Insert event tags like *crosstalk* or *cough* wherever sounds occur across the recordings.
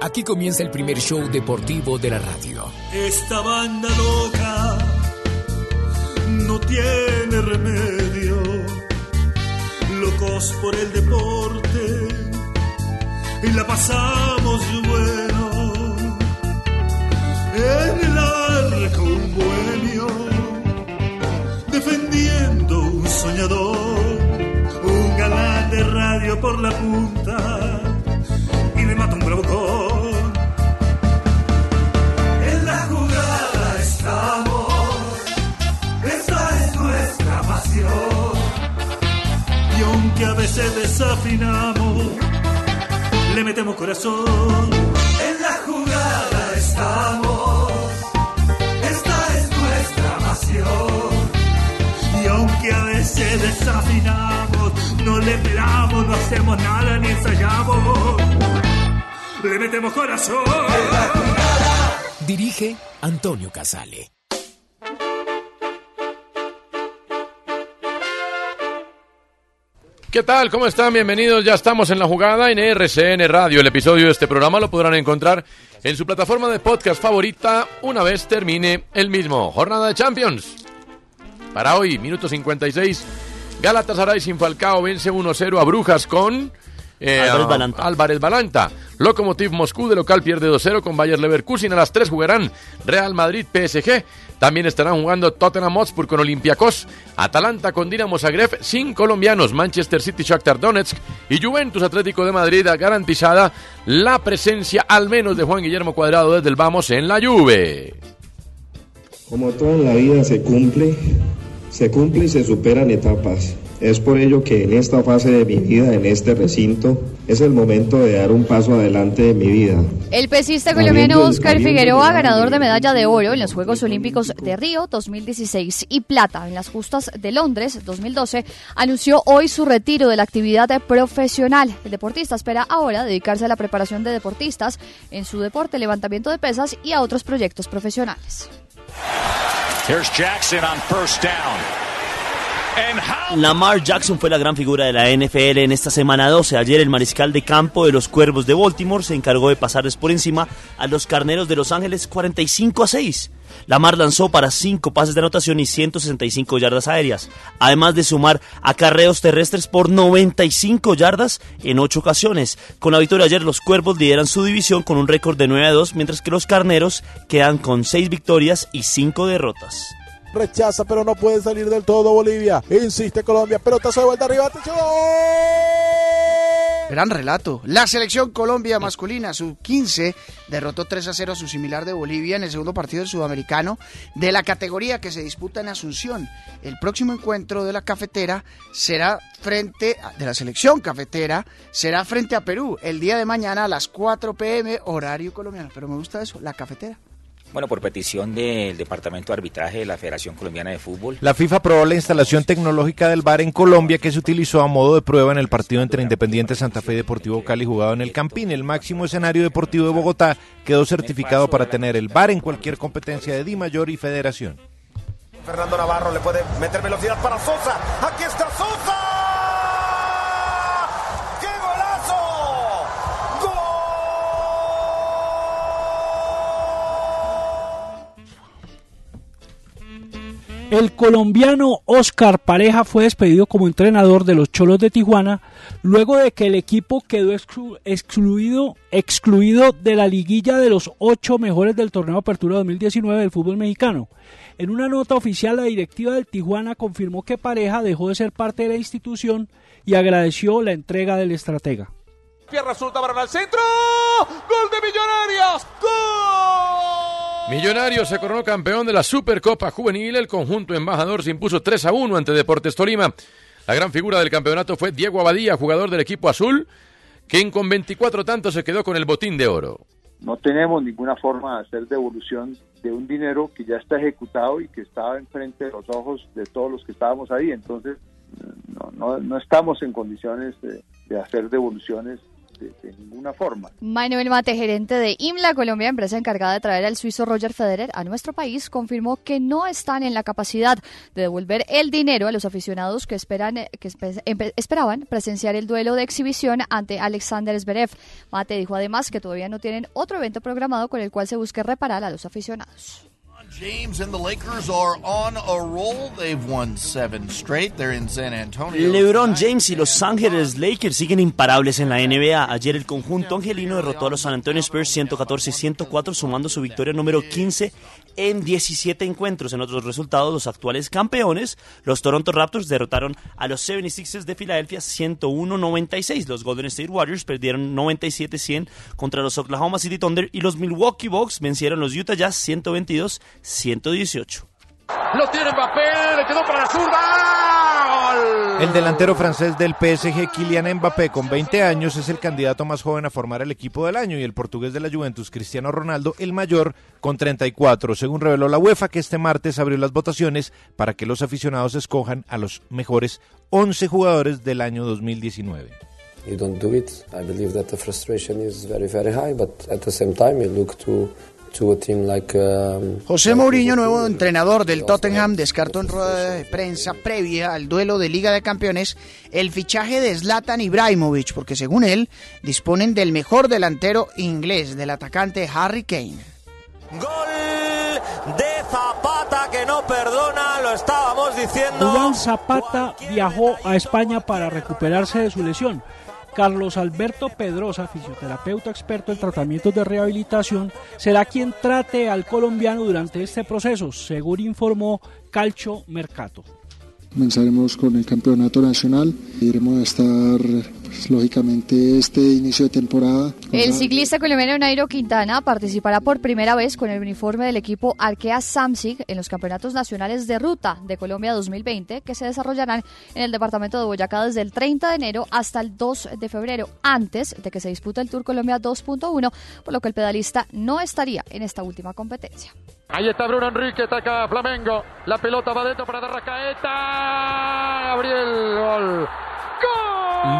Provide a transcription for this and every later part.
Aquí comienza el primer show deportivo de la radio. Esta banda loca no tiene remedio. Locos por el deporte y la pasamos bueno. En el arco un bohemio defendiendo un soñador, un galán de radio por la punta mata un bravucón. En la jugada estamos, esta es nuestra pasión. Y aunque a veces desafinamos, le metemos corazón. En la jugada estamos, esta es nuestra pasión. Y aunque a veces desafinamos, no le esperamos, no hacemos nada ni ensayamos. Le metemos corazón. Dirige Antonio Casale. ¿Qué tal? ¿Cómo están? Bienvenidos. Ya estamos en la jugada en RCN Radio. El episodio de este programa lo podrán encontrar en su plataforma de podcast favorita una vez termine el mismo. Jornada de Champions. Para hoy, minuto 56. Galatasaray sin Falcao vence 1-0 a Brujas con eh, Álvarez Balanta. Álvarez Balanta. Lokomotiv Moscú de local pierde 2-0 con Bayer Leverkusen. A las 3 jugarán Real Madrid PSG. También estarán jugando Tottenham Hotspur con Olympiacos, Atalanta con Dinamo Zagreb, sin colombianos, Manchester City, Shakhtar Donetsk y Juventus Atlético de Madrid garantizada la presencia al menos de Juan Guillermo Cuadrado desde el Vamos en la Juve. Como todo en la vida se cumple, se cumple y se superan etapas. Es por ello que en esta fase de mi vida, en este recinto, es el momento de dar un paso adelante de mi vida. El pesista colombiano Oscar Figueroa, ganador de medalla de oro en los Juegos Olímpicos de Río 2016 y plata en las justas de Londres 2012, anunció hoy su retiro de la actividad profesional. El deportista espera ahora dedicarse a la preparación de deportistas en su deporte, levantamiento de pesas y a otros proyectos profesionales. Here's Jackson on first down. Lamar Jackson fue la gran figura de la NFL en esta semana 12. Ayer el mariscal de campo de los Cuervos de Baltimore se encargó de pasarles por encima a los Carneros de Los Ángeles 45 a 6. Lamar lanzó para 5 pases de anotación y 165 yardas aéreas, además de sumar acarreos terrestres por 95 yardas en 8 ocasiones. Con la victoria ayer los Cuervos lideran su división con un récord de 9 a 2, mientras que los Carneros quedan con 6 victorias y 5 derrotas. Rechaza, pero no puede salir del todo Bolivia. Insiste Colombia. Pelotazo de vuelta arriba. Atención. Gran relato. La selección Colombia masculina, sub-15, derrotó 3 a 0 a su similar de Bolivia en el segundo partido del sudamericano de la categoría que se disputa en Asunción. El próximo encuentro de la cafetera será frente, de la selección cafetera, será frente a Perú el día de mañana a las 4 pm, horario colombiano. Pero me gusta eso, la cafetera. Bueno, por petición del Departamento de Arbitraje de la Federación Colombiana de Fútbol. La FIFA aprobó la instalación tecnológica del VAR en Colombia que se utilizó a modo de prueba en el partido entre Independiente Santa Fe y Deportivo Cali jugado en el Campín. El máximo escenario deportivo de Bogotá quedó certificado para tener el VAR en cualquier competencia de Di Mayor y Federación. Fernando Navarro le puede meter velocidad para Sosa. Aquí está Sosa. El colombiano Oscar Pareja fue despedido como entrenador de los Cholos de Tijuana luego de que el equipo quedó exclu- excluido, excluido de la liguilla de los ocho mejores del torneo Apertura 2019 del fútbol mexicano. En una nota oficial, la directiva del Tijuana confirmó que Pareja dejó de ser parte de la institución y agradeció la entrega del estratega. Pierna suelta para el centro. Gol de Millonarios. Gol. Millonarios se coronó campeón de la Supercopa Juvenil. El conjunto embajador se impuso 3 a 1 ante Deportes Tolima. La gran figura del campeonato fue Diego Abadía, jugador del equipo azul, quien con 24 tantos se quedó con el botín de oro. No tenemos ninguna forma de hacer devolución de un dinero que ya está ejecutado y que estaba enfrente de los ojos de todos los que estábamos ahí. Entonces, no, no, estamos en condiciones de, de hacer devoluciones de, ninguna forma. Manuel Mate, gerente de IMLA Colombia, empresa encargada de traer al suizo Roger Federer a nuestro país, confirmó que no están en la capacidad de devolver el dinero a los aficionados que esperan que esperaban presenciar el duelo de exhibición ante Alexander Zverev. Mate dijo además que todavía no tienen otro evento programado con el cual se busque reparar a los aficionados. James and the Lakers are on a roll. They've won seven straight. They're in San Antonio. LeBron James y Los Ángeles Lakers siguen imparables en la NBA. Ayer el conjunto angelino derrotó a los San Antonio Spurs 114-104, sumando su victoria número 15 en 17 encuentros. En otros resultados, los actuales campeones, los Toronto Raptors, derrotaron a los 76ers de Filadelfia 101-96. Los Golden State Warriors perdieron 97-100 contra los Oklahoma City Thunder y los Milwaukee Bucks vencieron los Utah Jazz 122-118. Lo tiene Mbappé. Le quedó para la zurda. Gol. El delantero francés del PSG, Kylian Mbappé, con 20 años, es el candidato más joven a formar el equipo del año y el portugués de la Juventus, Cristiano Ronaldo, el mayor, con 34, según reveló la UEFA, que este martes abrió las votaciones para que los aficionados escojan a los mejores 11 jugadores del año 2019. you don't do it. I believe that the frustration is very, very high, but at the same time, you look to Um, José Mourinho, nuevo entrenador del Tottenham, descartó en rueda de prensa previa al duelo de Liga de Campeones el fichaje de Zlatan Ibrahimovic, porque según él disponen del mejor delantero inglés, del atacante Harry Kane. Gol de Zapata que no perdona, lo estábamos diciendo. Juan Zapata viajó a España para recuperarse de su lesión. Carlos Alberto Pedrosa, fisioterapeuta experto en tratamientos de rehabilitación, será quien trate al colombiano durante este proceso, según informó Calcio Mercato. Comenzaremos con el campeonato nacional. Iremos a estar, pues, lógicamente, este inicio de temporada. El ciclista colombiano Nairo Quintana participará por primera vez con el uniforme del equipo Arkea Samsic en los campeonatos nacionales de ruta de Colombia 2020 que se desarrollarán en el departamento de Boyacá desde el 30 de enero hasta el 2 de febrero, antes de que se dispute el Tour Colombia 2.1, por lo que el pedalista no estaría en esta última competencia. Ahí está Bruno Enrique, ataca Flamengo. La pelota va dentro para Darracaeta. Gabriel, gol.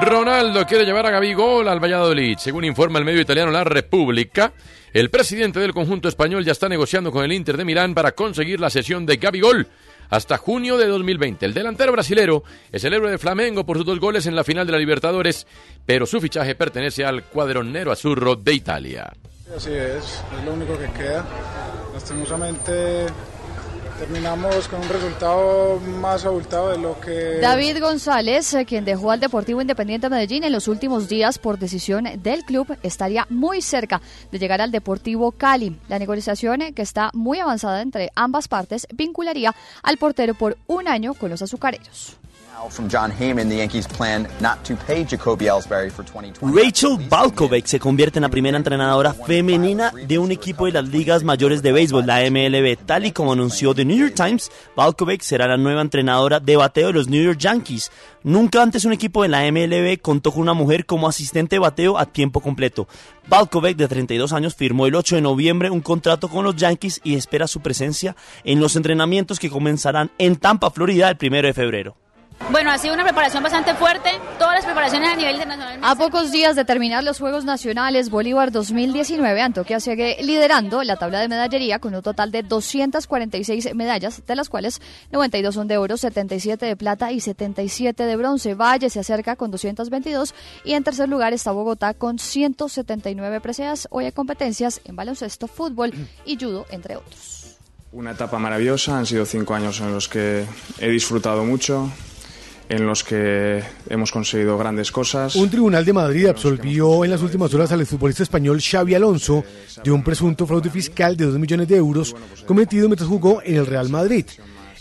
Ronaldo quiere llevar a Gabigol al Valladolid. Según informa el medio italiano La República, el presidente del conjunto español ya está negociando con el Inter de Milán para conseguir la sesión de Gabigol hasta junio de 2020. El delantero brasilero es el héroe de Flamengo por sus dos goles en la final de la Libertadores, pero su fichaje pertenece al cuadronero azurro de Italia. Así es, es lo único que queda. Lastimosamente terminamos con un resultado más abultado de lo que... David González, eh, quien dejó al Deportivo Independiente Medellín en los últimos días por decisión del club, estaría muy cerca de llegar al Deportivo Cali. La negociación, eh, que está muy avanzada entre ambas partes, vincularía al portero por un año con los azucareros. Now From John Heyman, the Yankees plan not to pay Jacoby Ellsbury for 2020. Rachel Balkovec se convierte en la primera entrenadora femenina de un equipo de las ligas mayores de béisbol, la MLB. Tal y como anunció The New York Times, Balkovec será la nueva entrenadora de bateo de los New York Yankees. Nunca antes un equipo de la MLB contó con una mujer como asistente de bateo a tiempo completo. Balkovec, de 32 años, firmó el 8 de noviembre un contrato con los Yankees y espera su presencia en los entrenamientos que comenzarán en Tampa, Florida, el 1 de febrero. Bueno, ha sido una preparación bastante fuerte. Todas las preparaciones a nivel internacional. A pocos días de terminar los Juegos Nacionales Bolívar 2019, Antioquia sigue liderando la tabla de medallería con un total de 246 medallas, de las cuales 92 son de oro, 77 de plata y 77 de bronce. Valle se acerca con 222 y en tercer lugar está Bogotá con 179 preseas. Hoy hay competencias en baloncesto, fútbol y judo, entre otros. Una etapa maravillosa, han sido cinco años en los que he disfrutado mucho, en los que hemos conseguido grandes cosas. Un tribunal de Madrid absolvió en las últimas horas al exfutbolista español Xavi Alonso de un presunto fraude fiscal de 2 millones de euros cometido mientras jugó en el Real Madrid.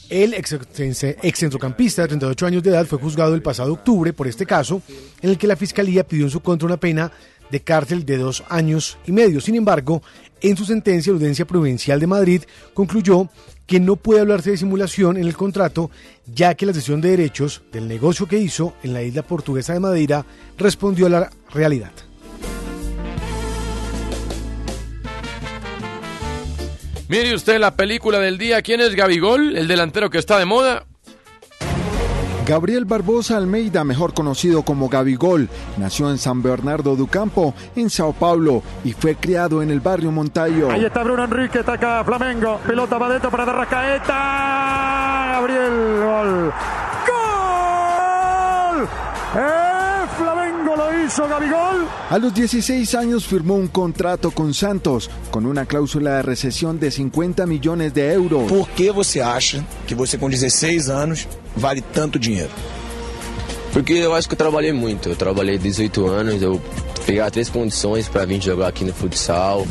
El ex, ex centrocampista de 38 años de edad fue juzgado el pasado octubre por este caso, en el que la fiscalía pidió en su contra una pena de cárcel de dos años y medio. Sin embargo, en su sentencia, la Audiencia Provincial de Madrid concluyó que no puede hablarse de simulación en el contrato, ya que la sesión de derechos del negocio que hizo en la isla portuguesa de Madeira respondió a la realidad. Mire usted la película del día. ¿Quién es Gabigol? El delantero que está de moda. Gabriel Barbosa Almeida, mejor conocido como Gabigol, nació en San Bernardo do Campo, en Sao Paulo, y fue criado en el barrio Montayo. Ahí está Bruno Enrique, ataca Flamengo. Pelota va dentro para Darracaeta. Gabriel, gol. ¡Gol! ¡Eh! Hizo Gabigol. A los 16 años firmó un contrato con Santos, con una cláusula de recesión de 50 millones de euros. Por que você acha que você com 16 anos vale tanto dinheiro? Porque eu acho que eu trabalhei muito. Eu trabalhei 18 anos, eu peguei três condições para vir jogar aqui no futsal.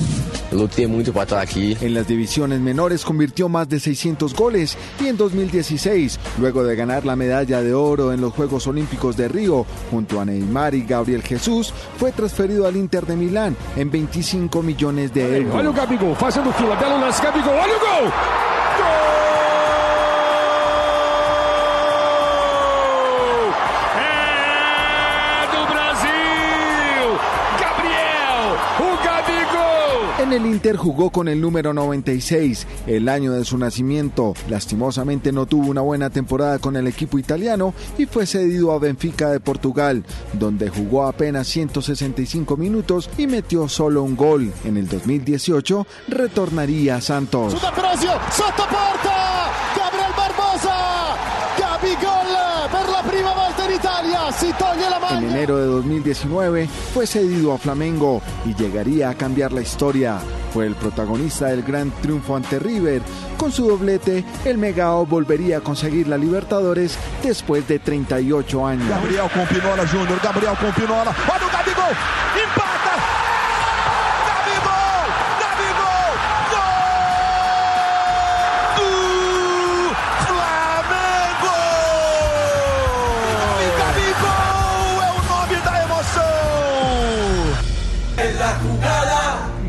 Eu lutei muito para estar aqui. En las divisiones menores convirtió más de 600 goles y en 2016, luego de ganar la medalla de oro en los Juegos Olímpicos de Río junto a Neymar y Gabriel Jesús, fue transferido al Inter de Milán en 25 millones de euros. Olha o Gabigol fazendo fila, belo lance, Gabigol, olha o gol! Gol! En el Inter jugó con el número 96, el año de su nacimiento. Lastimosamente no tuvo una buena temporada con el equipo italiano y fue cedido a Benfica de Portugal, donde jugó apenas 165 minutos y metió solo un gol. En el 2018 retornaría a Santos. Su D'Ambrosio, sotto porta! Gabriel Barbosa! Gabigol per la prima volta in Italia, si toglie la En enero de 2019 fue cedido a Flamengo y llegaría a cambiar la historia. Fue el protagonista del gran triunfo ante River. Con su doblete, el Megao volvería a conseguir la Libertadores después de 38 años. Gabriel com Pinola Júnior, Gabriel Pinola, olha o Gabigol!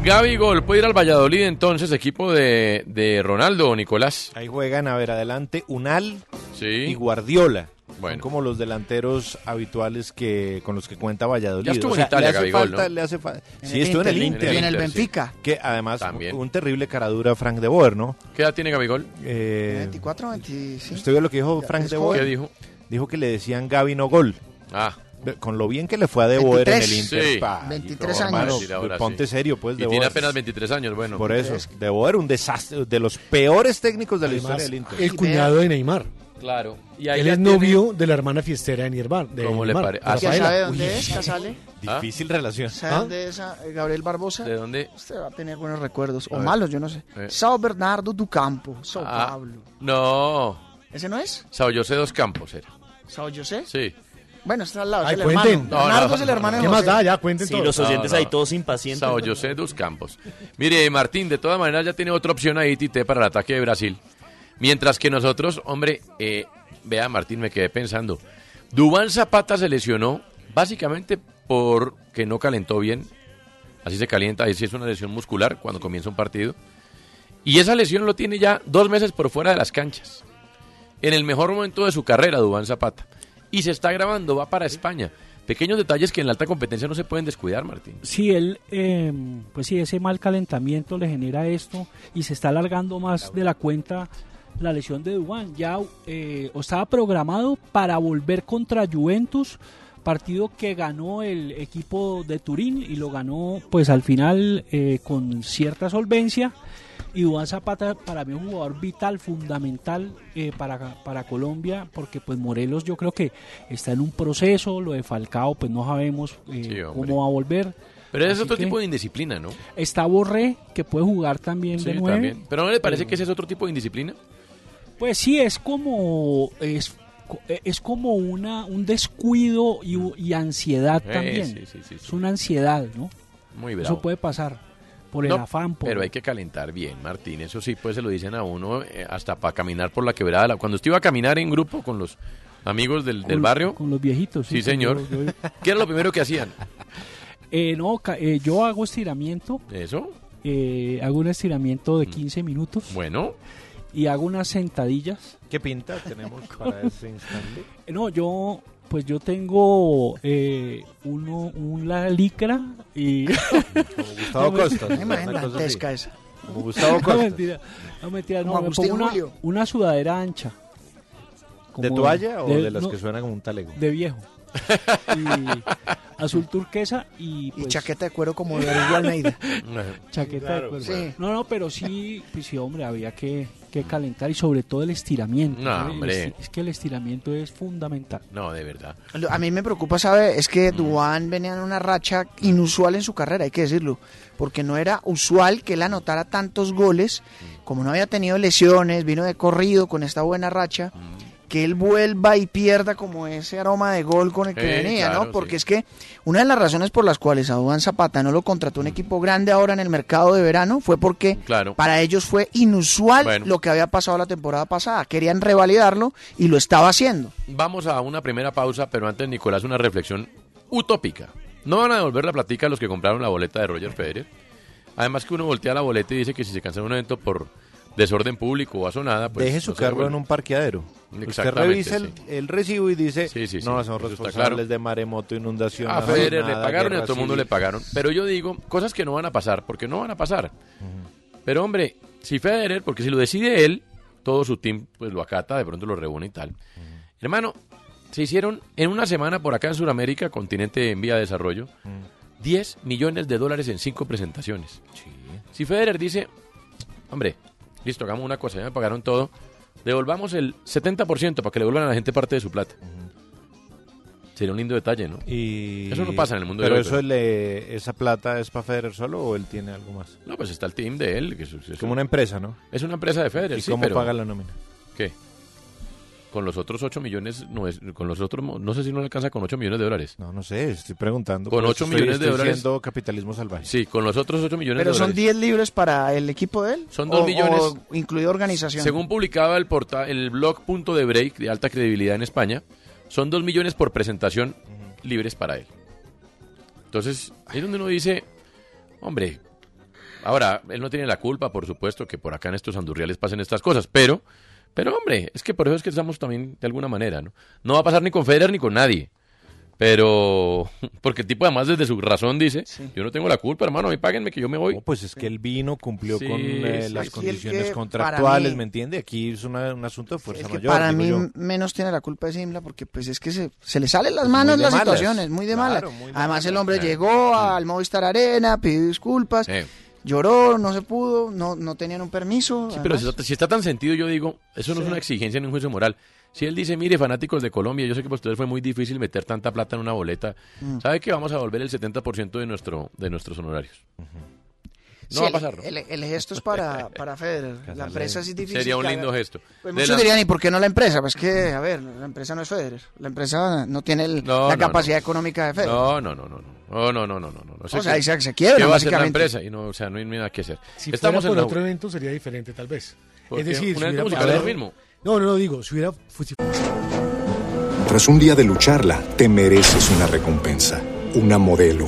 Emoção! Gabigol puede ir al Valladolid entonces, equipo de, de Ronaldo o Nicolás. Ahí juegan, a ver, adelante, Unal Sí. y Guardiola. Bueno. Son como los delanteros habituales que con los que cuenta Valladolid. Ya estuvo O sea, en Italia, le hace Gabigol, falta, ¿no? le hace falta. Sí, el estuvo en el Inter, y en el sí. Benfica. Que además, También. un terrible caradura Frank de Boer, ¿no? ¿Qué edad tiene Gabigol? Eh, 24, 25. ¿Usted vio lo que dijo Frank de. Boer? ¿Qué dijo? Dijo que le decían Gaby no gol. Ah, Con lo bien que le fue a De Boer en el 23. Inter. Sí. pa, 23 hermano, años. ahora Ponte sí. serio, pues, y De tiene apenas 23 años, bueno. Por eso, De Boer, un desastre, de los peores técnicos de la Además, historia del Inter. el cuñado de Neymar. Claro. Y Él es novio de la hermana fiestera de Neymar. De ¿Cómo le Neymar, pare- de Ah, ¿Ya Rafaela. sabe dónde Uy. es, Casale? Difícil relación. ¿Sabe ¿Ah? dónde es ah, Gabriel Barbosa? ¿De dónde? Usted va a tener buenos recuerdos, o ver. malos, yo no sé. Eh. Sao Bernardo do Campo, Sao Ah, Pablo. No. ¿Ese no es? Sao José dos Campos era. ¿Sao José? Sí. Bueno, está al lado, Ay, es el cuenten. hermano. No, Bernardo no. es el hermano de ¿Qué José. más da? Ya cuenten Sí, todo. los oyentes No, no. ahí todos impacientes. Sao José dos Campos. Mire, Martín, de todas maneras ya tiene otra opción ahí, Tite, para el ataque de Brasil. Mientras que nosotros, hombre, eh, vea, Martín, me quedé pensando. Dubán Zapata se lesionó básicamente porque no calentó bien. Así se calienta, ahí sí es una lesión muscular cuando comienza un partido. Y esa lesión lo tiene ya dos meses por fuera de las canchas. En el mejor momento de su carrera, Dubán Zapata. Y se está grabando, va para España. Pequeños detalles que en la alta competencia no se pueden descuidar, Martín. Sí, él, eh, pues sí, ese mal calentamiento le genera esto y se está alargando más de la cuenta la lesión de Dubán. Ya eh, estaba programado para volver contra Juventus, partido que ganó el equipo de Turín y lo ganó pues al final eh, con cierta solvencia. Y Dubán Zapata para mí es un jugador vital, fundamental eh, para, para Colombia, porque pues Morelos yo creo que está en un proceso, lo de Falcao pues no sabemos eh, Sí, cómo va a volver. Pero es Así otro tipo de indisciplina, ¿no? Está Borré, que puede jugar también Sí, de nueve. también. Pero ¿no le parece que ese es otro tipo de indisciplina? Pues sí, es como es, co- es como una un descuido y, ansiedad Eh, también. sí, sí, sí, Es una ansiedad, ¿no? Muy Eso bravo. puede pasar por el No, afán. Por... Pero hay que calentar bien, Martín. Eso sí, pues se lo dicen a uno eh, hasta para caminar por la quebrada. La- Cuando usted iba a caminar en grupo con los amigos del, del con- barrio. Con los viejitos. Sí, que señor. yo- yo- *laughs* ¿Qué era lo primero que hacían? *laughs* Eh, no, eh, yo hago estiramiento. ¿Eso? eh, hago un estiramiento de 15 minutos. Bueno. Y hago unas sentadillas. ¿Qué pinta tenemos para *laughs* ese instante? No, yo, pues yo tengo eh, uno, una licra y... *laughs* Gustavo No, Costa, dantesca esa. Como Gustavo *laughs* No, Costa. mentira, no, mentira, no, Como me pongo una, una sudadera ancha. ¿De Como toalla o de las no, que suenan como un talego? De viejo. *laughs* Y azul turquesa y... Y pues, chaqueta de cuero como de Almeida. Chaqueta Claro, de cuero. sí. No, no, pero sí, pues sí, hombre, había que, que calentar y sobre todo el estiramiento. No, hombre. Es que el estiramiento es fundamental. No, de verdad. A mí me preocupa, ¿sabe? Es que Duan venía en una racha inusual en su carrera, hay que decirlo. Porque no era usual que él anotara tantos goles, como no había tenido lesiones, vino de corrido con esta buena racha, que él vuelva y pierda como ese aroma de gol con el que venía, claro, ¿no? Porque es que una de las razones por las cuales a Zapata no lo contrató un equipo grande ahora en el mercado de verano fue porque Claro. para ellos fue inusual Bueno. lo que había pasado la temporada pasada. Querían revalidarlo y lo estaba haciendo. Vamos a una primera pausa, pero antes, Nicolás, una reflexión utópica. No van a devolver la platica a los que compraron la boleta de Roger Federer. Además que uno voltea la boleta y dice que si se cancela un evento por desorden público o azonada, pues... Deje su no carro en un parqueadero. Usted revisa el, sí. el recibo y dice, Sí, sí, no, está responsables claro. de maremoto, inundación. A Federer le pagaron y a todo el mundo civil". le pagaron. Pero yo digo, cosas que no van a pasar, porque no van a pasar. Pero hombre, si Federer, porque si lo decide él, todo su team pues lo acata, de pronto lo reúne y tal. Hermano, se hicieron en una semana por acá en Sudamérica, continente en vía de desarrollo, 10 millones de dólares en cinco presentaciones. Si Federer dice, hombre, listo, hagamos una cosa, ya me pagaron todo, devolvamos el 70% para que le devuelvan a la gente parte de su plata. Sería un lindo detalle, ¿no? Y... Eso no pasa en el mundo Pero de hoy, eso le, esa plata es para Federer solo o él tiene algo más? No, pues está el team de él. Que es, es- Como una empresa, ¿no? Es una empresa de Federer, ¿Y sí, cómo pero- paga la nómina? ¿Qué? Con los otros 8 millones, no es, con los otros, no sé si no le alcanza con 8 millones de dólares. No, no sé, estoy preguntando. Con Por 8 eso estoy- millones de estoy dólares. haciendo capitalismo salvaje. Sí, con los otros 8 millones Pero de son dólares. 10 libres para el equipo de él. Son 2 O- millones. o incluido organización. Según publicaba el, porta, el blog Punto de Break, de alta credibilidad en España, son 2 millones por presentación libres para él. Entonces, ahí es donde uno dice, hombre, ahora, él no tiene la culpa, por supuesto, que por acá en estos andurriales pasen estas cosas, pero, pero hombre, es que por eso es que estamos también de alguna manera, ¿no? No va a pasar ni con Federer ni con nadie. Pero, *laughs* porque el tipo además desde su razón dice, yo no tengo la culpa, hermano, a mí páguenme que yo me voy. pues es que él vino, cumplió Sí, con eh, sí, las sí. condiciones contractuales, mí- ¿me entiende? Aquí es una- un asunto de fuerza Es que mayor. para mí yo. menos tiene la culpa de Simla porque pues es que se, se le salen las Pues manos las malas. situaciones, muy de malas. Claro, muy de Además malas. el hombre Eh. llegó al Movistar Arena, pidió disculpas, Eh. Lloró, no se pudo, no, no tenían un permiso. Sí, pero si está, si está tan sentido, yo digo, eso no es una exigencia ni un juicio moral. Si él dice, mire, fanáticos de Colombia, yo sé que para ustedes fue muy difícil meter tanta plata en una boleta, Mm. ¿sabe que vamos a devolver el 70% de, nuestro, de nuestros honorarios? No Sí, va a el- pasar, ¿no? El, el gesto es para, para Federer. La empresa sí es difícil. Sería un lindo gesto. Pues muchos la- dirían, ¿y por qué no la empresa? Pues que, a ver, la empresa no es Federer. La empresa no tiene el- No, la no, capacidad no. económica de Federer. No, no, no, no, no. No, no, no, no, no, no. O sea, ahí se- se quiebra, ¿Qué va a hacer la básicamente. empresa? Y no, o sea, no hay nada que hacer. Si Estamos fuera por en la- otro evento sería diferente, tal vez. ¿Por Es decir, ¿Un si evento musical es lo mismo? No, no, no, digo, si hubiera... Tras un día de lucharla, te mereces una recompensa, una modelo,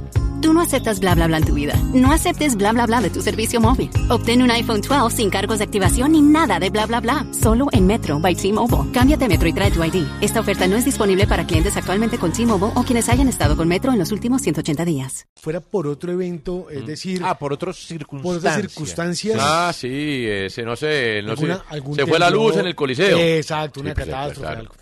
Tú no aceptas bla bla bla en tu vida. No aceptes bla bla bla de tu servicio móvil. Obtén un iPhone 12 sin cargos de activación ni nada de bla bla bla. Solo en Metro by T-Mobile. Cámbiate a Metro y trae tu ID. Esta oferta no es disponible para clientes actualmente con T-Mobile o quienes hayan estado con Metro en los últimos 180 días. Fuera por otro evento, es decir... Ah, por otros Por circunstancias. otras circunstancias. Ah, sí, ese no sé, no Alguna- sé. algún Se fue la luz en el Coliseo. Exacto, una Sí, pues, catástrofe, claro. algo.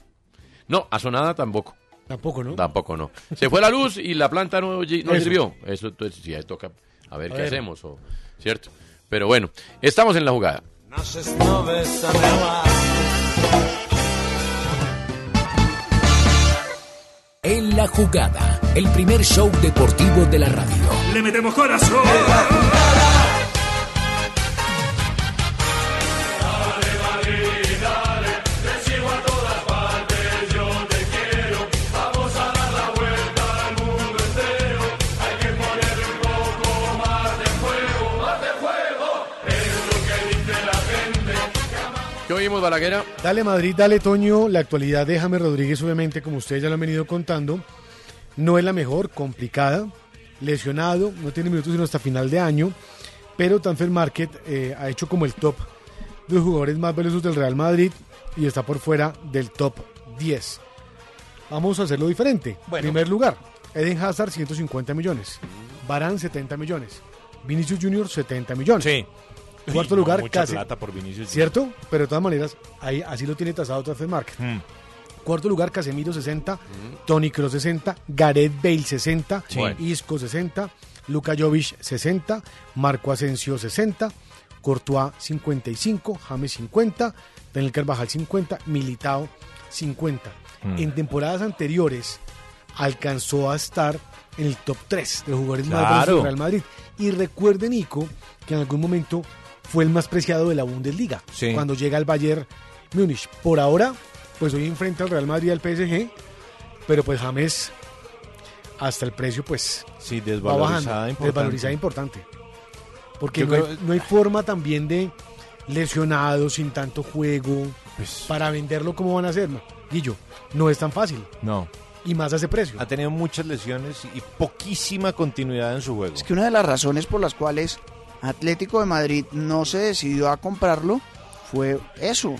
No, a Sonada tampoco. Tampoco, ¿no? Tampoco no. Se fue la luz y la planta no, no Eso. sirvió. Eso entonces sí, ahí toca a ver A qué ver. hacemos, o, ¿cierto? Pero bueno, estamos en la jugada. En la jugada, el primer show deportivo de la radio. Le metemos corazón. Dale Madrid, dale Toño. La actualidad de James Rodríguez, obviamente, como ustedes ya lo han venido contando, no es la mejor, complicada, lesionado, no tiene minutos sino hasta final de año, pero Transfer Market eh, ha hecho como el top de los jugadores más valiosos del Real Madrid y está por fuera del top 10. Vamos a hacerlo diferente. Primer lugar, Eden Hazard 150 millones, Barán 70 millones, Vinicius Junior 70 millones. Sí. Cuarto No, lugar, mucha casi. plata por Vinicius Junior. ¿Cierto? Pero de todas maneras, ahí así lo tiene tasado Transfer Market. Mm. Cuarto lugar, Casemiro 60, Tony Kroos 60, Gareth Bale 60, Sí. Isco 60, Luka Jovic 60, Marco Asensio 60, Courtois 55, James 50, Daniel Carvajal 50, Militao 50. Mm. En temporadas anteriores alcanzó a estar en el top 3 de los jugadores más Claro. del Real Madrid. Y recuerde, Nico, que en algún momento fue el más preciado de la Bundesliga. Sí. Cuando llega al Bayern Múnich. Por ahora, pues hoy enfrenta al Real Madrid y al PSG, pero pues James hasta el precio pues Sí, va desvalorizada bajando, importante. desvalorizada importante. Porque no hay, creo- no hay forma también de lesionado, sin tanto juego, Pues para venderlo como van a hacer. No, Guillo, no es tan fácil. No. Y más a ese precio. Ha tenido muchas lesiones y poquísima continuidad en su juego. Es que una de las razones por las cuales Atlético de Madrid no se decidió a comprarlo fue eso.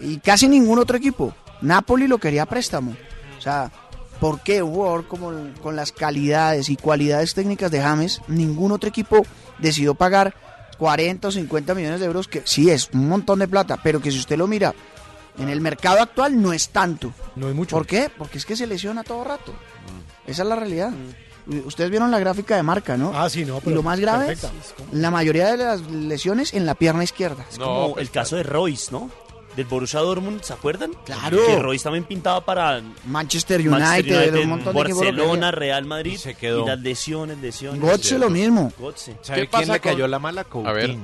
Y casi ningún otro equipo. Napoli lo quería a préstamo. O sea, ¿por qué un jugador como el- con las calidades y cualidades técnicas de James, ningún otro equipo decidió pagar 40 o 50 millones de euros? Que sí es un montón de plata, pero que si usted lo mira en el mercado actual no es tanto. No es mucho. ¿Por qué? Porque es que se lesiona todo rato. Esa es la realidad. Ustedes vieron la gráfica de marca, ¿no? Ah, sí, no, Y pero lo más grave, perfecta. la mayoría de las lesiones en la pierna izquierda. Es como el caso de Royce, ¿no? Del Borussia Dortmund, ¿se acuerdan? Claro. Que Royce también pintaba para Manchester United, un montón de Barcelona. Real Madrid. Y se quedó. Y las lesiones, lesiones. Götze lo mismo. ¿Sabe ¿Qué quién pasa le cayó con- la mala? A ver.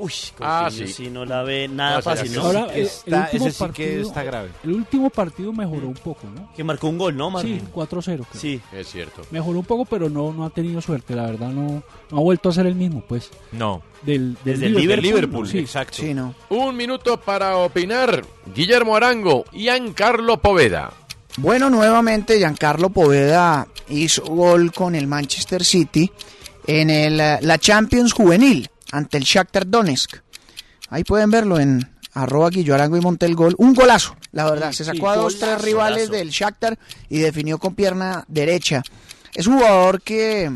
Uy, Ah, sí. sí no la ve nada No, fácil, ¿no? Ahora, eh, Está- el ese sí que partido, está grave. El último partido mejoró un poco, ¿no? Que marcó un gol, ¿no, Martín? Sí, 4-0. creo. Sí. Es cierto. Mejoró un poco, pero no, no ha tenido suerte. La verdad, no, no ha vuelto a ser el mismo, pues. No. Del, del Desde el Liverpool. Liverpool, sí. exacto. Sí, no. Un minuto para opinar. Guillermo Arango, Giancarlo Poveda. Bueno, nuevamente Giancarlo Poveda hizo gol con el Manchester City en el, eh, la Champions Juvenil ante el Shakhtar Donetsk. Ahí pueden verlo en arroba Guillo Arango y Montel Gol. Un golazo, la verdad. Se sacó a dos, tres rivales del Shakhtar y definió con pierna derecha. Es un jugador que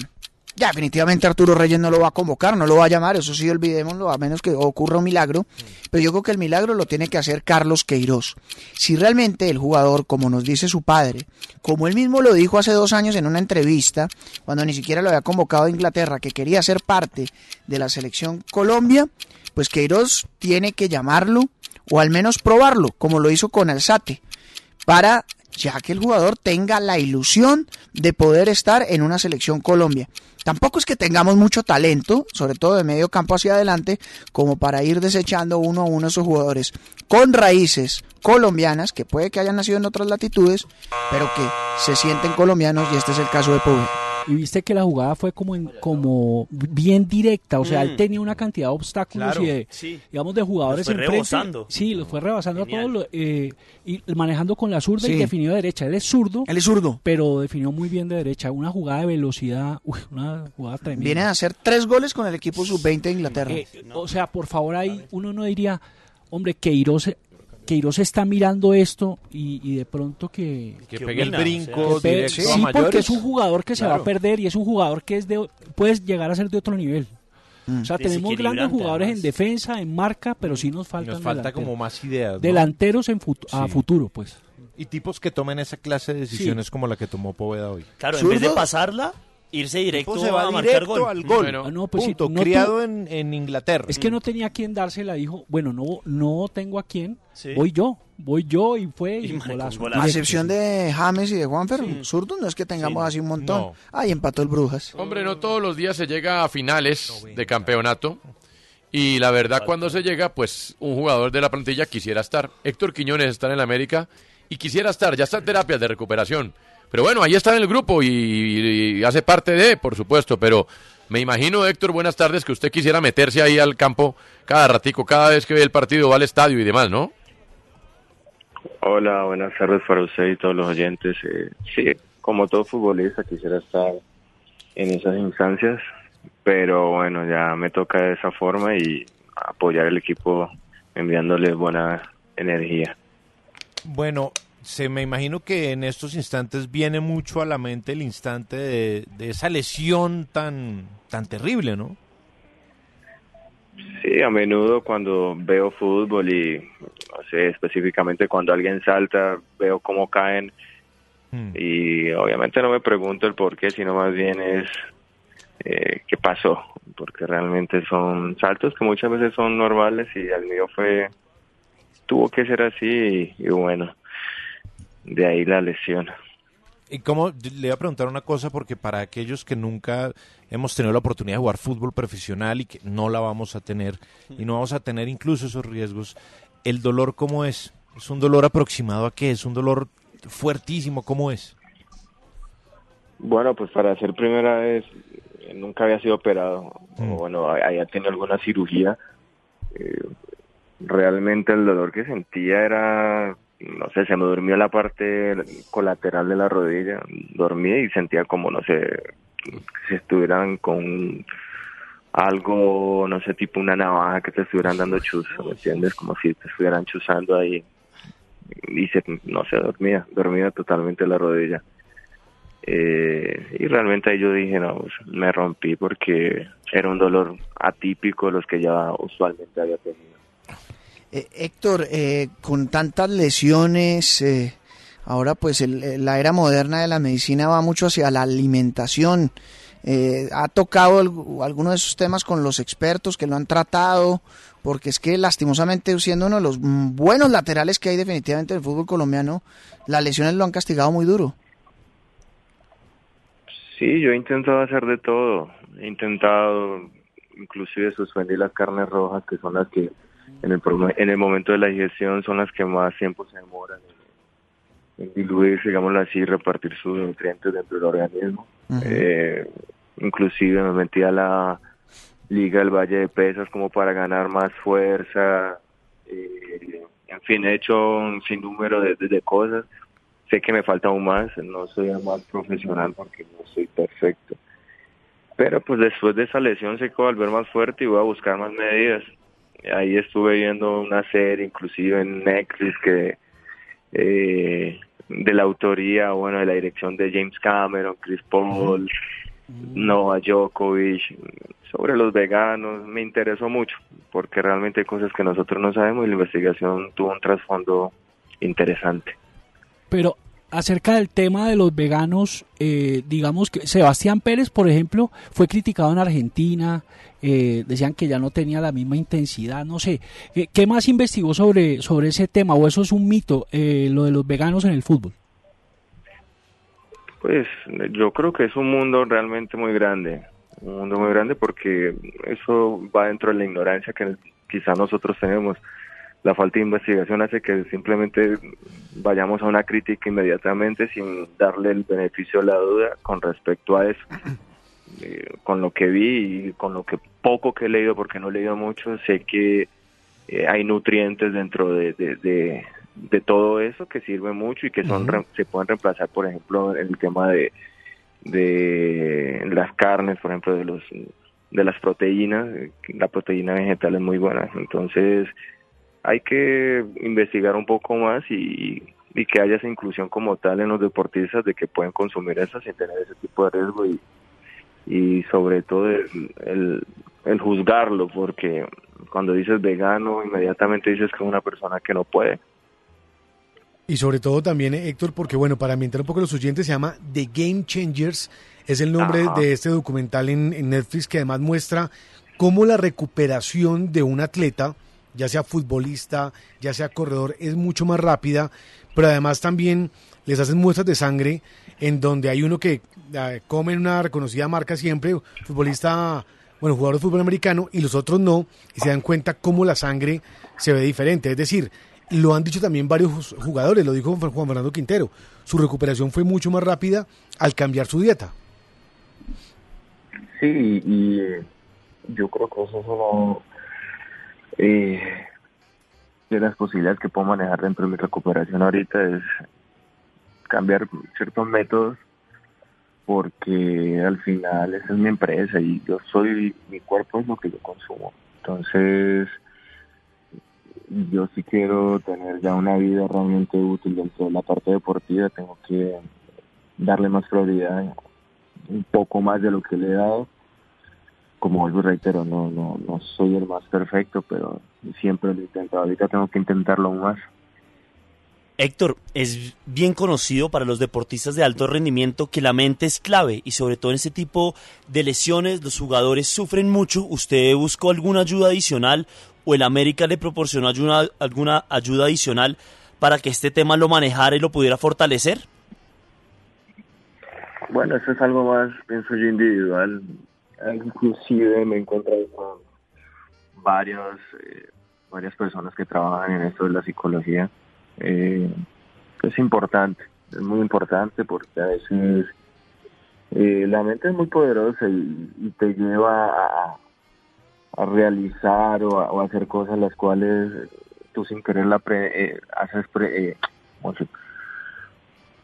ya definitivamente Arturo Reyes no lo va a convocar, no lo va a llamar, eso sí olvidémoslo, a menos que ocurra un milagro. Pero yo creo que el milagro lo tiene que hacer Carlos Queiroz. Si realmente el jugador, como nos dice su padre, como él mismo lo dijo hace dos años en una entrevista, cuando ni siquiera lo había convocado a Inglaterra, que quería ser parte de la selección Colombia, pues Queiroz tiene que llamarlo o al menos probarlo, como lo hizo con Alzate, para ya que el jugador tenga la ilusión de poder estar en una selección Colombia. Tampoco es que tengamos mucho talento, sobre todo de medio campo hacia adelante, como para ir desechando uno a uno esos jugadores con raíces colombianas, que puede que hayan nacido en otras latitudes, pero que se sienten colombianos y este es el caso de Pobre. Y viste que la jugada fue como en, como bien directa, o sea, él Mm. tenía una cantidad de obstáculos Claro, y de, sí. digamos, de jugadores Los fue enfrente. rebasando. Sí, los fue rebasando a todos eh, y manejando con la zurda y definió de derecha. Él es zurdo. Él es zurdo. Pero definió muy bien de derecha. Una jugada de velocidad, uy, una jugada tremenda. Viene a hacer tres goles con el equipo sub-20 de Inglaterra. Eh, O sea, por favor, ahí uno no diría, hombre, Queiroz, Queiroz está mirando esto y, y de pronto que... Que pegue el brinco directo sí, a mayores. porque es un jugador que se va a perder y es un jugador que es de, puede llegar a ser de otro nivel. O sea, tenemos grandes jugadores en defensa, en marca, pero sí nos faltan Nos falta delanteros. como más ideas. ¿no? Delanteros en fut- a futuro, pues. Y tipos que tomen esa clase de decisiones como la que tomó Poveda hoy. Claro, en vez de pasarla, irse directo se va a marcar directo gol. al gol. Ah, no, pues sí, Punto. no Criado tu- en, en Inglaterra. Es que no tenía a quién dársela, dijo, bueno, no, no tengo a quién, Sí. voy yo, voy yo y fue y, A golazo. excepción de James y de Juanfer, zurdos no es que tengamos Sí. así un montón. No. Ay, empató el Brujas. Hombre, no todos los días se llega a finales de campeonato. Y la verdad, cuando se llega, pues un jugador de la plantilla quisiera estar. Héctor Quiñones está en el América y quisiera estar. Ya está en terapias de recuperación. Pero bueno, ahí está en el grupo y, y hace parte de, por supuesto. Pero me imagino, Héctor, buenas tardes, que usted quisiera meterse ahí al campo cada ratico, cada vez que ve el partido, va al estadio y demás, ¿no? Hola, buenas tardes para usted y todos los oyentes. Eh, sí, como todo futbolista quisiera estar en esas instancias, pero bueno, ya me toca de esa forma y apoyar al equipo enviándole buena energía. Bueno, se me imagino que en estos instantes viene mucho a la mente el instante de, de esa lesión tan, tan terrible, ¿no? Sí, a menudo cuando veo fútbol y no sé, específicamente cuando alguien salta, veo cómo caen. Y obviamente no me pregunto el por qué, sino más bien es eh, qué pasó, porque realmente son saltos que muchas veces son normales y el mío fue, tuvo que ser así y, y bueno, de ahí la lesión. Y como le voy a preguntar una cosa porque para aquellos que nunca hemos tenido la oportunidad de jugar fútbol profesional y que no la vamos a tener y no vamos a tener incluso esos riesgos, el dolor cómo es? ¿Es un dolor aproximado a qué? ¿Es un dolor fuertísimo? ¿Cómo es? Bueno, pues para ser primera vez, eh, nunca había sido operado, o bueno, había tenido alguna cirugía. Eh, realmente el dolor que sentía era, no sé, se me durmió la parte colateral de la rodilla, dormí y sentía como, no sé, si estuvieran con algo, no sé, tipo una navaja que te estuvieran dando chuzo, ¿me entiendes? Como si te estuvieran chuzando ahí. Y se, no sé, dormía, dormía totalmente la rodilla. Eh, y realmente ahí yo dije, no, pues, me rompí porque era un dolor atípico de los que ya usualmente había tenido. Eh, Héctor, eh, con tantas lesiones, eh, ahora pues el- eh, la era moderna de la medicina va mucho hacia la alimentación. Eh, ¿Ha tocado algu- alguno de esos temas con los expertos que lo han tratado? Porque es que lastimosamente siendo uno de los buenos laterales que hay definitivamente en el fútbol colombiano, las lesiones lo han castigado muy duro. Sí, yo he intentado hacer de todo. He intentado inclusive suspender las carnes rojas, que son las que en el, en el momento de la digestión son las que más tiempo se demoran en, en diluirse, digámoslo así, repartir sus nutrientes dentro del organismo. Eh, inclusive me metí a la Liga del Valle de Pesas como para ganar más fuerza. eh, en fin, he hecho un sinnúmero de, de- de cosas. Sé que me falta aún más, no soy más profesional porque no soy perfecto. Pero pues después de esa lesión sé que voy a volver más fuerte y voy a buscar más medidas. Ahí estuve viendo una serie, inclusive en Netflix, que eh, de la autoría, bueno, de la dirección de James Cameron, Chris Paul, Nova Djokovic, sobre los veganos, me interesó mucho, porque realmente hay cosas que nosotros no sabemos y la investigación tuvo un trasfondo interesante. Pero acerca del tema de los veganos, eh, digamos que Sebastián Pérez, por ejemplo, fue criticado en Argentina, eh, decían que ya no tenía la misma intensidad, no sé. ¿Qué, más investigó sobre, sobre ese tema? ¿O eso es un mito, eh, lo de los veganos en el fútbol? Pues yo creo que es un mundo realmente muy grande, un mundo muy grande porque eso va dentro de la ignorancia que quizá nosotros tenemos. La falta de investigación hace que simplemente vayamos a una crítica inmediatamente sin darle el beneficio de la duda con respecto a eso. *clears throat* Eh, con lo que vi y con lo que poco que he leído, porque no he leído mucho, sé que eh, hay nutrientes dentro de, de, de, todo eso que sirve mucho y que son se pueden reemplazar, por ejemplo, en el tema de, de las carnes, por ejemplo, de los de las proteínas, la proteína vegetal es muy buena, entonces hay que investigar un poco más y, y que haya esa inclusión como tal en los deportistas de que pueden consumir eso sin tener ese tipo de riesgo y, y sobre todo el, el, juzgarlo, porque cuando dices vegano, inmediatamente dices que es una persona que no puede. Y sobre todo también, Héctor, porque bueno, para ambientar un poco los oyentes, se llama The Game Changers, es el nombre de este documental en, en, Netflix que además muestra cómo la recuperación de un atleta, ya sea futbolista, ya sea corredor, es mucho más rápida, pero además también les hacen muestras de sangre en donde hay uno que eh, come en una reconocida marca siempre, futbolista, bueno, jugador de fútbol americano, y los otros no, y se dan cuenta cómo la sangre se ve diferente. Es decir, lo han dicho también varios jugadores, lo dijo Juan Fernando Quintero, su recuperación fue mucho más rápida al cambiar su dieta. Sí, y eh, yo creo que eso es uno eh, de las posibilidades que puedo manejar dentro de mi recuperación ahorita, es cambiar ciertos métodos porque al final esa es mi empresa y yo soy, mi cuerpo es lo que yo consumo. Entonces, yo si quiero tener ya una vida realmente útil dentro de la parte deportiva, tengo que darle más prioridad, un poco más de lo que le he dado. Como vuelvo y reitero, no, no, no soy el más perfecto, pero siempre lo he intentado. Ahorita tengo que intentarlo más. Héctor, es bien conocido para los deportistas de alto rendimiento que la mente es clave y sobre todo en este tipo de lesiones los jugadores sufren mucho. ¿Usted buscó alguna ayuda adicional o el América le proporcionó ayuda, alguna ayuda adicional para que este tema lo manejara y lo pudiera fortalecer? Bueno, eso es algo más, pienso yo, individual. Inclusive me encuentro con varios, eh, varias personas que trabajan en esto de la psicología. Eh, es importante, es muy importante porque a veces eh, la mente es muy poderosa y, te lleva a, a realizar o a, hacer cosas las cuales tú sin querer la eh, haces eh,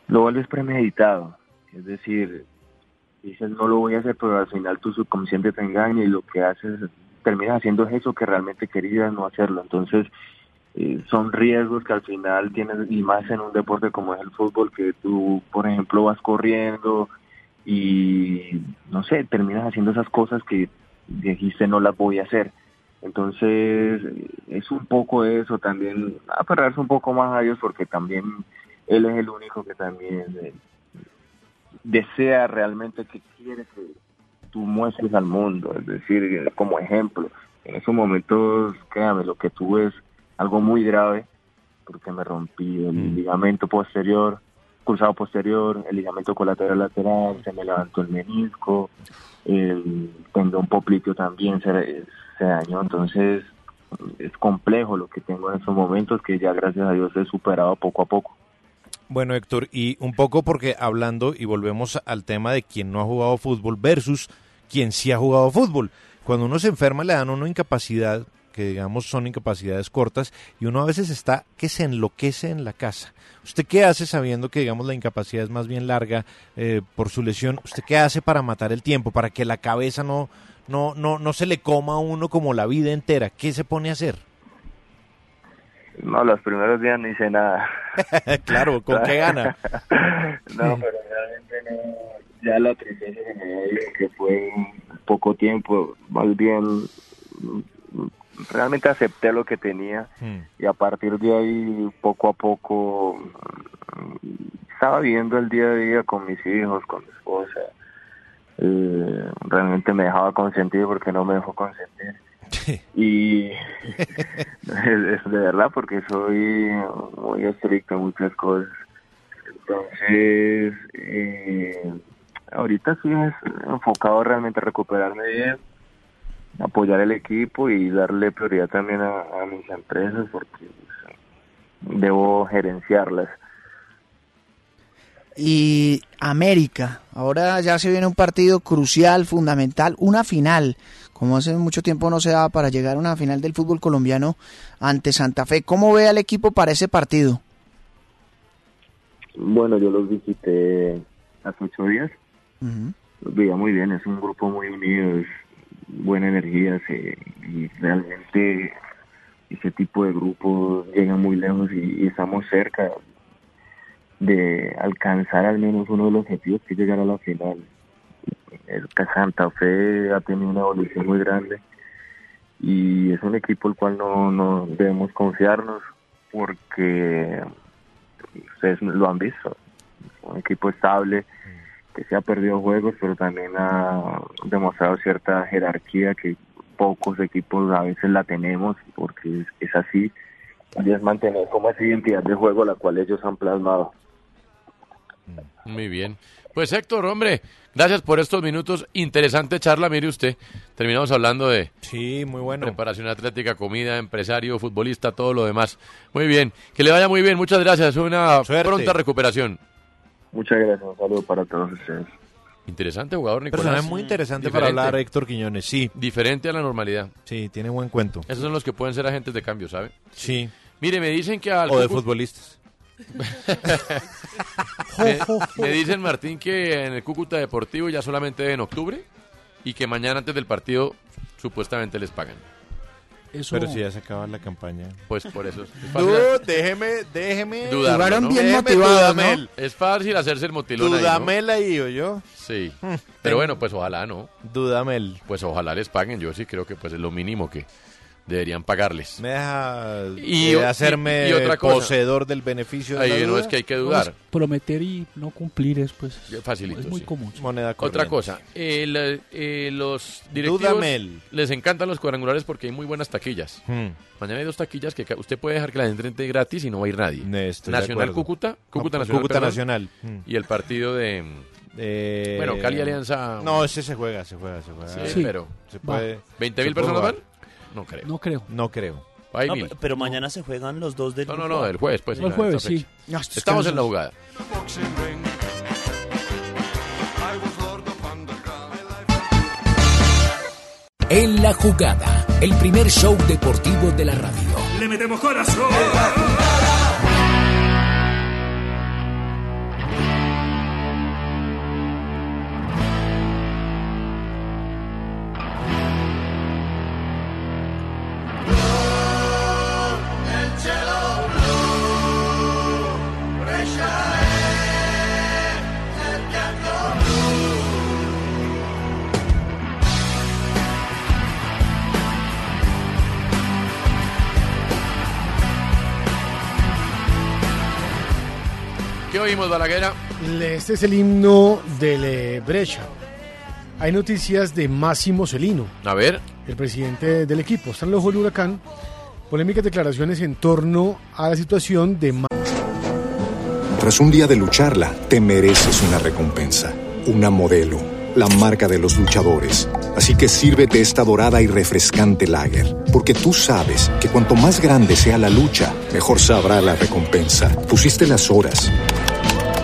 lo vuelves premeditado. Es decir dices no lo voy a hacer pero al final tu subconsciente te engaña y lo que haces terminas haciendo eso que realmente querías no hacerlo entonces son riesgos que al final tienes, y más en un deporte como es el fútbol, que tú, por ejemplo, vas corriendo y, no sé, terminas haciendo esas cosas que dijiste no las voy a hacer. Entonces, es un poco eso también, aferrarse un poco más a Dios porque también Él es el único que también eh, desea realmente que quiere que tú muestres al mundo, es decir, como ejemplo. En esos momentos, créame, lo que tú ves algo muy grave, porque me rompí el mm. ligamento posterior, cruzado posterior, el ligamento colateral lateral, se me levantó el menisco, el tendón popliteo también se, se dañó, entonces es complejo lo que tengo en estos momentos que ya gracias a Dios he superado poco a poco. Bueno, Héctor, y un poco porque hablando y volvemos al tema de quien no ha jugado fútbol versus quien sí ha jugado fútbol. Cuando uno se enferma le dan a uno incapacidad que digamos son incapacidades cortas y uno a veces está que se enloquece en la casa. ¿Usted qué hace sabiendo que digamos la incapacidad es más bien larga eh, por su lesión? ¿Usted qué hace para matar el tiempo, para que la cabeza no, no, no, no se le coma a uno como la vida entera? ¿Qué se pone a hacer? No, los primeros días no hice nada. *laughs* claro, ¿con qué gana? *laughs* no, pero realmente no. Ya la tristeza que fue poco tiempo, más bien realmente acepté lo que tenía hmm. y a partir de ahí poco a poco estaba viviendo el día a día con mis hijos, con mi esposa. Eh, realmente me dejaba consentir porque no me dejó consentir. Y *laughs* es, de verdad porque soy muy estricto en muchas cosas. Entonces, eh, ahorita sí es enfocado realmente a recuperarme bien apoyar el equipo y darle prioridad también a, mis empresas porque pues, debo gerenciarlas. Y América, ahora ya se viene un partido crucial, fundamental, una final, como hace mucho tiempo no se daba para llegar a una final del fútbol colombiano ante Santa Fe. ¿Cómo ve al equipo para ese partido? Bueno, yo los visité hace ocho días. Los veía muy bien, es un grupo muy unido, es buena energía se, y realmente ese tipo de grupos llegan muy lejos y, y estamos cerca de alcanzar al menos uno de los objetivos que llegar a la final. El Santa Fe ha tenido una evolución muy grande y es un equipo el cual no, no debemos confiarnos porque ustedes lo han visto, un equipo estable que se ha perdido juegos pero también ha demostrado cierta jerarquía que pocos equipos a veces la tenemos porque es, es así y es mantener como esa identidad de juego la cual ellos han plasmado. Muy bien. Pues Héctor, hombre, gracias por estos minutos. Interesante charla, mire usted. Terminamos hablando de sí, muy bueno. preparación atlética, comida, empresario, futbolista, todo lo demás. Muy bien. Que le vaya muy bien. Muchas gracias. Una pronta recuperación. Muchas gracias. Un saludo para todos ustedes. Interesante jugador, Nicolás. Personaje muy interesante Diferente. para hablar, Héctor Quiñones. Sí, Diferente a la normalidad. sí, tiene buen cuento. Esos son los que pueden ser agentes de cambio, ¿sabe? Sí. Mire, me dicen que al O de futbolistas. *laughs* me, me dicen, Martín, que en el Cúcuta Deportivo ya solamente en octubre y que mañana antes del partido supuestamente les pagan. Eso- Pero si ya se acaba la campaña. Pues por eso. Es *laughs* fácil, Dude, déjeme, déjeme. dudarlo, Jugaron ¿no? bien Déjeme motivados, Dudamel. ¿no? Es fácil hacerse el motilón ahí, ¿no? Dudamel ahí, ¿o yo? Sí. Hmm. *laughs* Pero bueno, pues ojalá, ¿no? Dudamel. Pues ojalá les paguen. Yo sí creo que pues es lo mínimo que deberían pagarles. Me deja Y- eh, hacerme y- y otra cosa. poseedor del beneficio de Ahí la no duda. es que hay que dudar. prometer y no cumplir es pues Facilito, es muy sí. común. Moneda Otra cosa, el, eh, los directivos Dudamel. les encantan los cuadrangulares porque hay muy buenas taquillas. Hmm. Mañana hay dos taquillas que usted puede dejar que la gente entre gratis y no va a ir nadie. Estoy de Nacional. Cúcuta, Cúcuta No, Nacional, Cúcuta perdón, Nacional. Hmm. y el partido de Eh, bueno Cali Alianza. No, ese se juega, se juega, se juega. Sí, Sí. pero Se puede. ¿20 mil personas van? No creo. No creo. No creo. Hay No, mil. pe- pero mañana se juegan los dos del No, no, no, el jueves, pues. El jueves, sí. No, Estamos en la jugada. En la jugada, el primer show deportivo de la radio. Le metemos corazón. ¿Qué oímos, Balaguera? Este es el himno del eh, Brescia. Hay noticias de Máximo Celino, A ver. el presidente del equipo. Está en el ojo del huracán. Polémicas declaraciones en torno a la situación de Tras un día de lucharla, te mereces una recompensa, una modelo, la marca de los luchadores. Así que sírvete esta dorada y refrescante lager, porque tú sabes que cuanto más grande sea la lucha, mejor sabrá la recompensa. Pusiste las horas,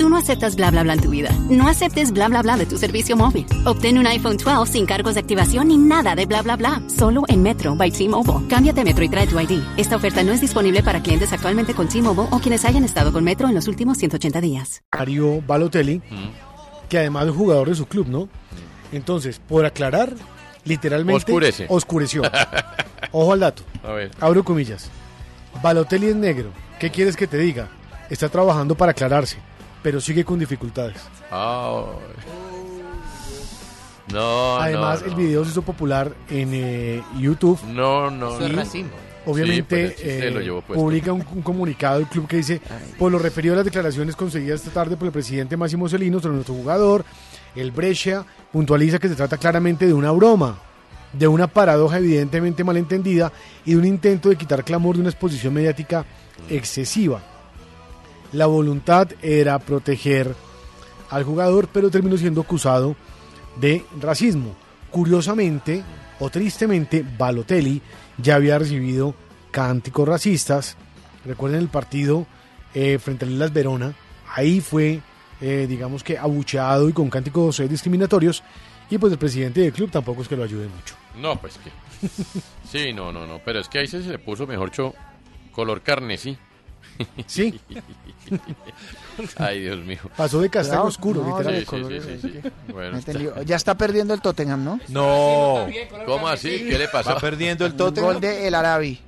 Tú no aceptas bla bla bla en tu vida. No aceptes bla bla bla de tu servicio móvil. Obtén un iPhone 12 sin cargos de activación ni nada de bla bla bla. Solo en Metro by T-Mobile. Cámbiate a Metro y trae tu ID. Esta oferta no es disponible para clientes actualmente con T-Mobile o quienes hayan estado con Metro en los últimos 180 días. Mario Balotelli, que además es jugador de su club, ¿no? Entonces, por aclarar, literalmente Oscurece. oscureció. *laughs* Ojo al dato. A ver. Abro comillas. Balotelli es negro. ¿Qué quieres que te diga? Está trabajando para aclararse, pero sigue con dificultades. Ay. No, Además, no, el video se hizo popular en eh, YouTube. No, no. Obviamente, Sí, eh, lo llevó puesto. publica un, un comunicado del club que dice: Por lo referido a las declaraciones conseguidas esta tarde por el presidente Máximo Celino sobre nuestro jugador, el Brescia puntualiza que se trata claramente de una broma, de una paradoja evidentemente malentendida y de un intento de quitar clamor de una exposición mediática excesiva. La voluntad era proteger al jugador, pero terminó siendo acusado de racismo. Curiosamente o tristemente, Balotelli ya había recibido cánticos racistas. Recuerden el partido eh, frente al Las Verona. Ahí fue, eh, digamos que, abucheado y con cánticos eh, discriminatorios. Y pues el presidente del club tampoco es que lo ayude mucho. No, pues que. *laughs* Sí, no, no, no. Pero es que ahí se le puso mejor cho color carnesí. Sí. Ay, Dios mío. Pasó de castaño oscuro, no, Sí, sí, sí, sí, sí. Bueno, está-. Ya está perdiendo el Tottenham, ¿no? No. ¿Cómo así? ¿Qué le pasó? Va perdiendo el Tottenham. Gol de El Arabi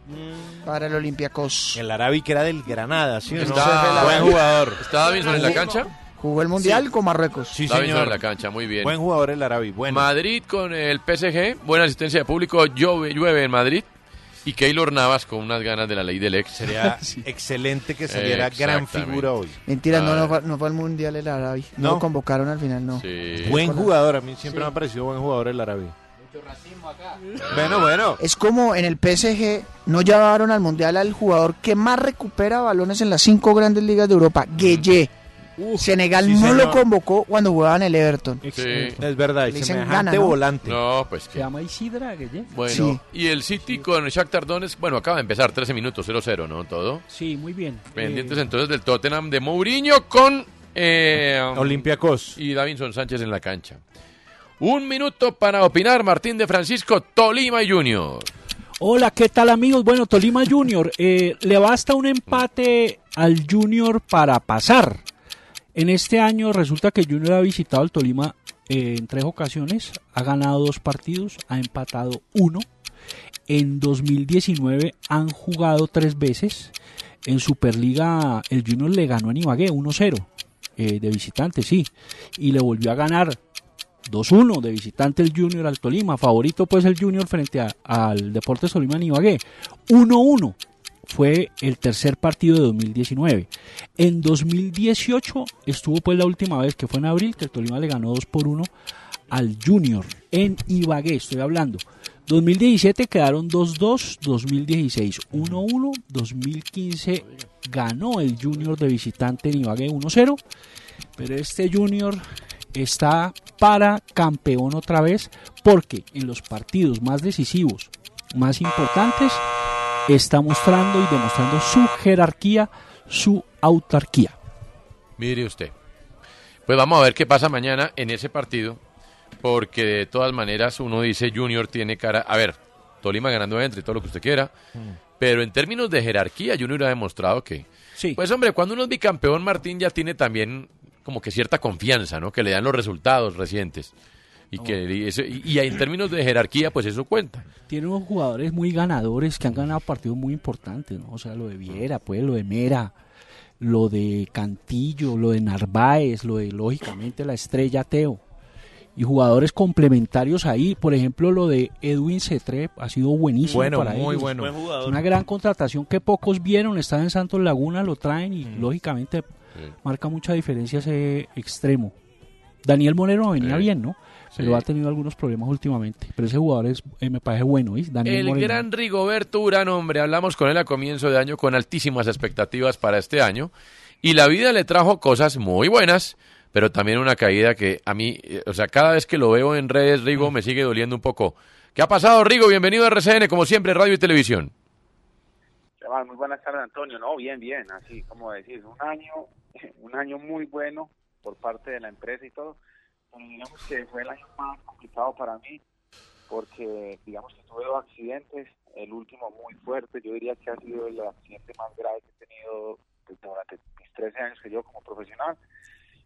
para el Olympiacos. El Arabi que era del Granada, ¿sí no? Está- Buen jugador. ¿Está Davinson en la cancha? Jugó el Mundial con Marruecos. Sí, Davinson señor. en la cancha, muy bien. Buen jugador el Arabi, bueno. Madrid con el PSG, buena asistencia de público, llueve, llueve en Madrid. Y Keylor Navas con unas ganas de la ley del ex. Sería *laughs* excelente que saliera gran figura hoy. Mentira, no, Ah. no, fue, no fue al Mundial El Arabi. No, ¿No? lo convocaron al final, no. Sí. Buen jugador, a mí siempre me ha parecido buen jugador el Arabi. Bueno, bueno. Es como en el PSG no llevaron al Mundial al jugador que más recupera balones en las cinco grandes ligas de Europa, Gueye. Senegal sí, no señor. lo convocó cuando jugaba en el Everton. Sí. Es verdad, y semejante gana, ¿no? volante. No, pues Se que. llama Isidra Gueye. Bueno, Sí. y el City con el Shakhtar Donetsk, bueno, acaba de empezar, 13 minutos, 0-0, ¿no? Todo. Sí, muy bien. Pendientes Eh, entonces del Tottenham de Mourinho con eh, Olympiacos. y Davinson Sánchez en la cancha. Un minuto para opinar, Martín de Francisco, Tolima Junior. Hola, ¿qué tal amigos? Bueno, Tolima Junior, eh, le basta un empate al Junior para pasar. En este año resulta que Junior ha visitado al Tolima eh, en tres ocasiones, ha ganado dos partidos, ha empatado uno. En 2019 han jugado tres veces. En Superliga el Junior le ganó a Ibagué 1-0 eh, de visitante, sí. Y le volvió a ganar 2-1 de visitante el Junior al Tolima. Favorito pues el Junior frente a- al Deportes Tolima en Ibagué. 1-1 fue el tercer partido de 2019. En 2018 estuvo pues la última vez que fue en abril que Tolima le ganó 2 por 1 al Junior en Ibagué, estoy hablando. 2017 quedaron 2-2, 2016 1-1, 2015 ganó el Junior de visitante en Ibagué 1-0, pero este Junior está para campeón otra vez porque en los partidos más decisivos, más importantes, está mostrando y demostrando su jerarquía, su autarquía. Mire usted. Pues vamos a ver qué pasa mañana en ese partido, porque de todas maneras uno dice Junior tiene cara. A ver, Tolima ganando entre todo lo que usted quiera, pero en términos de jerarquía, Junior ha demostrado que. Sí. Pues hombre, cuando uno es bicampeón, Martín ya tiene también como que cierta confianza, ¿no? Que le dan los resultados recientes. Y que y, eso- y- y en términos de jerarquía, pues eso cuenta. Tiene unos jugadores muy ganadores que han ganado partidos muy importantes, ¿no? O sea, lo de Viera, pues, lo de Mera, lo de Cantillo, lo de Narváez, lo de, lógicamente, la estrella Teo. Y jugadores complementarios ahí, por ejemplo, lo de Edwin Cetre ha sido buenísimo Bueno, para muy ellos. bueno. Buen jugador. Es una gran contratación que pocos vieron, está en Santos Laguna, lo traen y lógicamente marca mucha diferencia ese extremo. Daniel Monero venía Sí. bien, ¿no? Pero Sí. ha tenido algunos problemas últimamente. Pero ese jugador es, eh, me parece bueno, ¿sí? Daniel El Moreno. gran Rigoberto Urán, hombre, hablamos con él a comienzo de año con altísimas expectativas para este año y la vida le trajo cosas muy buenas, pero también una caída que a mí, eh, o sea, cada vez que lo veo en redes, Rigo, me sigue doliendo un poco. ¿Qué ha pasado, Rigo? Bienvenido a RCN, como siempre, radio y televisión. Chaval, muy buenas tardes, Antonio. No, bien, bien, así como decir, un año, *laughs* un año muy bueno por parte de la empresa y todo. Pero digamos que fue el año más complicado para mí porque, digamos que tuve dos accidentes, el último muy fuerte, yo diría que ha sido el accidente más grave que he tenido pues, durante mis 13 años que llevo como profesional.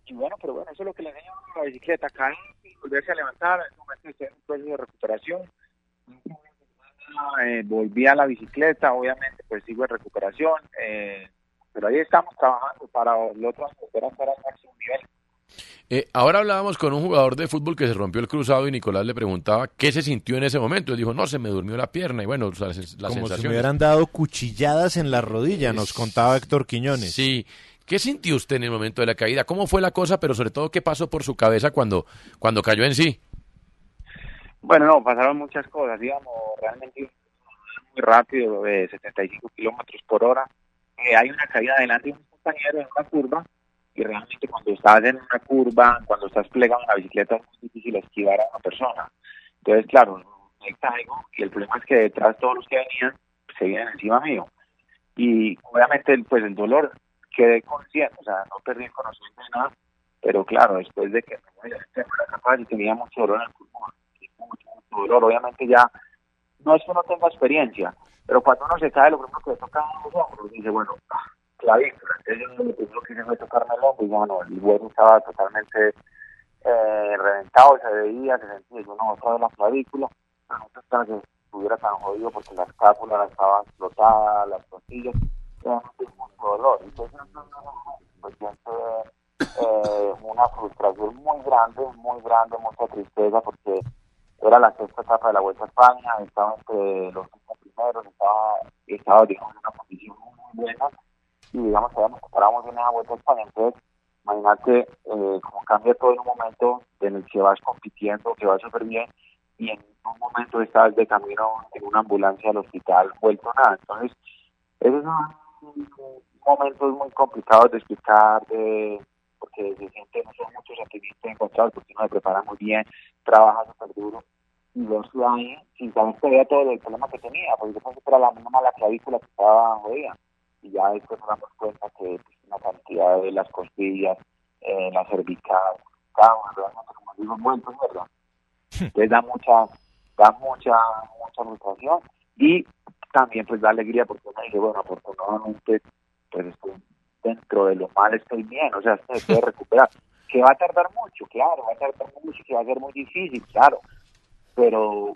Y bueno, pero bueno, eso es lo que le enseña a la bicicleta, caer y volverse a levantar, en este momento un proceso de recuperación, eh, volví a la bicicleta, obviamente pues sigo en recuperación, eh, pero ahí estamos trabajando para el otro volver a estar al máximo nivel. Eh, ahora hablábamos con un jugador de fútbol que se rompió el cruzado y Nicolás le preguntaba qué se sintió en ese momento. Él dijo, no, se me durmió la pierna y bueno, las, las Como si sensaciones. me hubieran dado cuchilladas en la rodilla, nos contaba Héctor Quiñones. Sí. ¿Qué sintió usted en el momento de la caída? ¿Cómo fue la cosa? Pero sobre todo, ¿qué pasó por su cabeza cuando, cuando cayó en sí? Bueno, no, pasaron muchas cosas, digamos, realmente muy rápido, de 75 kilómetros por hora. Eh, hay una caída adelante de un compañero en una curva y realmente cuando estás en una curva, cuando estás plegado en la bicicleta es muy difícil esquivar a una persona. Entonces, claro, me caigo y el problema es que detrás todos los que venían se vienen encima mío. Y obviamente, pues el dolor quedé consciente, o sea, no perdí el conocimiento de nada, pero claro, después de que me voy a la capaz y tenía mucho dolor en el pulmón, mucho, mucho dolor, obviamente ya no es que uno tenga experiencia, pero cuando uno se cae, lo primero que le toca a los hombros, dice, bueno, clavícula, entonces lo primero que hice fue tocarme el hombro y bueno, el hueso estaba totalmente eh, reventado, se veía, se sentía, yo no otra vez la clavícula, pero no pensaba que estuviera tan jodido porque la escápula estaba explotada, las costillas, realmente mucho dolor, entonces pues siento eh, una frustración muy grande, muy grande, mucha tristeza porque era la sexta etapa de la Vuelta a España, estaba entre los cinco primeros, estaba, estaba digamos, en una condición muy, muy buena y digamos que nos preparamos bien en la Vuelta a España, imagínate eh, cómo cambia todo en un momento en el que vas compitiendo, que vas súper bien y en un momento estás de camino en una ambulancia al hospital, vuelto nada, entonces esos son momentos muy complicados de explicar, de porque se siente, no son muchos sentimientos encontrados, porque uno se prepara muy bien, trabaja súper duro, y verse ahí sin saber todavía todo el problema que tenía, porque yo pensé que era la misma la clavícula que estaba jodida, y ya después nos damos cuenta que pues, una cantidad de las costillas, eh, la cervical, estaban realmente, como digo, envueltos, ¿verdad? Entonces da mucha, da mucha, mucha frustración, y también pues da alegría, porque uno dice, bueno, afortunadamente, pues estoy dentro de lo mal estoy bien, o sea, se puede *laughs* recuperar. Que va a tardar mucho, claro, va a tardar mucho, que va a ser muy difícil, claro, pero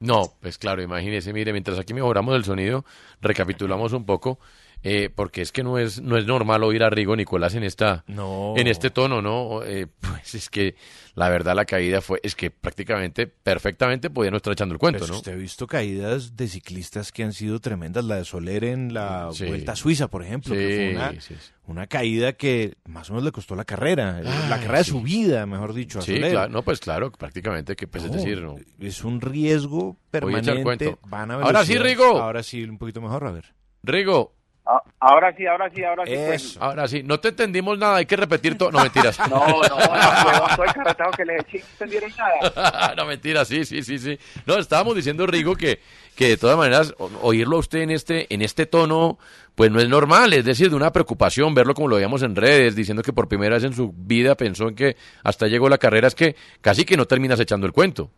No, pues claro, imagínese, mire, mientras aquí mejoramos el sonido, recapitulamos un poco, eh, porque es que no es no es normal oír a Rigo Nicolás en esta No. en este tono, ¿no? Eh, pues es que la verdad la caída fue es que prácticamente perfectamente podía no estar echando el cuento, Pues ¿no? usted ha visto caídas de ciclistas que han sido tremendas, la de Soler en la Sí. Vuelta a Suiza, por ejemplo, que fue una, sí, sí. una caída que más o menos le costó la carrera, la Ay, carrera de su vida, mejor dicho, a Sí, Soler. claro, no, pues claro, prácticamente que pues es decir, no. Es un riesgo permanente. Van a Ahora sí, Rigo. Ahora sí, un poquito mejor, a ver. Rigo, ahora sí, ahora sí, ahora sí. pues. ahora sí, no te entendimos nada, hay que repetir todo, no mentiras. *laughs* No, no, no, carretado que le eché, no entendieron nada. *laughs* no, mentira, sí, sí, sí, sí. No, estábamos diciendo, Rigo, que, que de todas maneras, oírlo a usted en este, en este tono, pues no es normal, es decir, de una preocupación, verlo como lo veíamos en redes, diciendo que por primera vez en su vida pensó en que hasta llegó la carrera, es que casi que no terminas echando el cuento.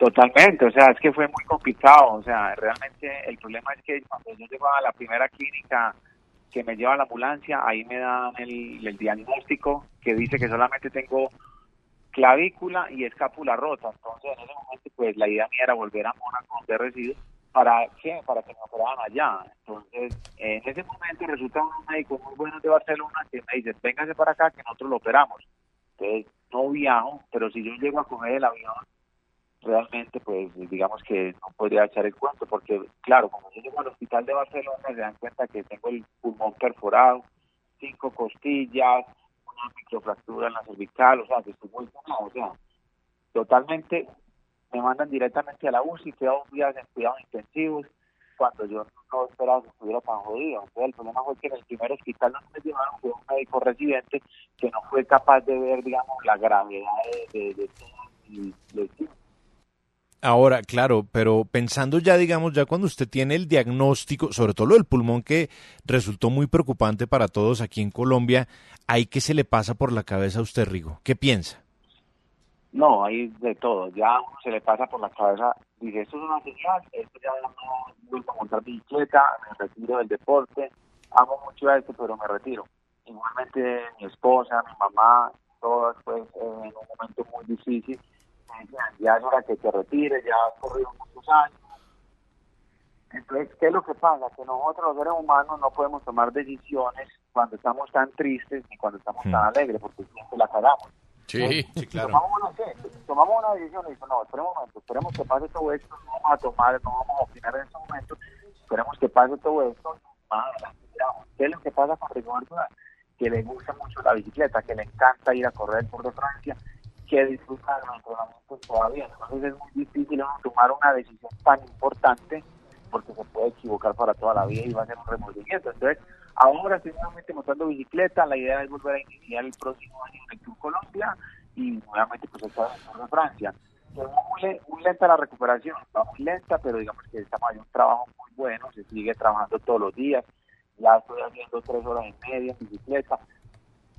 Totalmente, o sea, es que fue muy complicado, o sea, realmente el problema es que cuando yo llego a la primera clínica que me lleva a la ambulancia, ahí me dan el, diagnóstico que dice que solamente tengo clavícula y escápula rota, entonces en ese momento pues la idea mía era volver a Mónaco donde resido, ¿para qué? Para que me operaran allá, entonces en ese momento resulta un médico muy bueno de Barcelona que me dice, véngase para acá que nosotros lo operamos, entonces no viajo, pero si yo llego a coger el avión realmente pues digamos que no podría echar el cuento porque claro como yo llego al hospital de Barcelona se dan cuenta que tengo el pulmón perforado cinco costillas una microfractura en la cervical o sea que estoy muy quemado o sea totalmente me mandan directamente a la UCI quedo un día en cuidados intensivos cuando yo no esperaba que estuviera tan jodido. El problema fue que en el primer hospital donde me llevaron fue un médico residente que no fue capaz de ver digamos la gravedad de, de, de y le Ahora, claro, pero pensando ya, digamos, ya cuando usted tiene el diagnóstico, sobre todo lo del pulmón que resultó muy preocupante para todos aquí en Colombia, ¿hay qué se le pasa por la cabeza a usted, Rigo? ¿Qué piensa? No, hay de todo. Ya se le pasa por la cabeza, dice, esto es una señal, esto ya no vuelvo a montar bicicleta, me retiro del deporte, amo mucho esto, pero me retiro. Igualmente mi esposa, mi mamá, todas pues en un momento muy difícil, me decían, ya es hora que te retires, ya has corrido muchos años, Entonces, ¿qué es lo que pasa? Que nosotros los seres humanos no podemos tomar decisiones cuando estamos tan tristes ni cuando estamos tan alegres, porque siempre la cagamos. Sí, sí, claro. Tomamos una, tomamos una decisión y digo, no, esperemos un momento, esperemos que pase todo esto, no vamos a tomar, no vamos a opinar en este momento, esperemos que pase todo esto. ¿Qué es lo que pasa con Urán? Que le gusta mucho la bicicleta, que le encanta ir a correr por de Francia, que disfruta de los entrenamientos todavía. Entonces es muy difícil tomar una decisión tan importante porque se puede equivocar para toda la vida y va a ser un remordimiento. Entonces, ahora estoy nuevamente montando bicicleta, la idea es volver a iniciar el próximo año en el Tour Colombia y nuevamente pues en el Tour de Francia. Es muy, le- muy lenta la recuperación, va muy lenta, pero digamos que estamos haciendo un trabajo muy bueno, se sigue trabajando todos los días, ya estoy haciendo tres horas y media en bicicleta,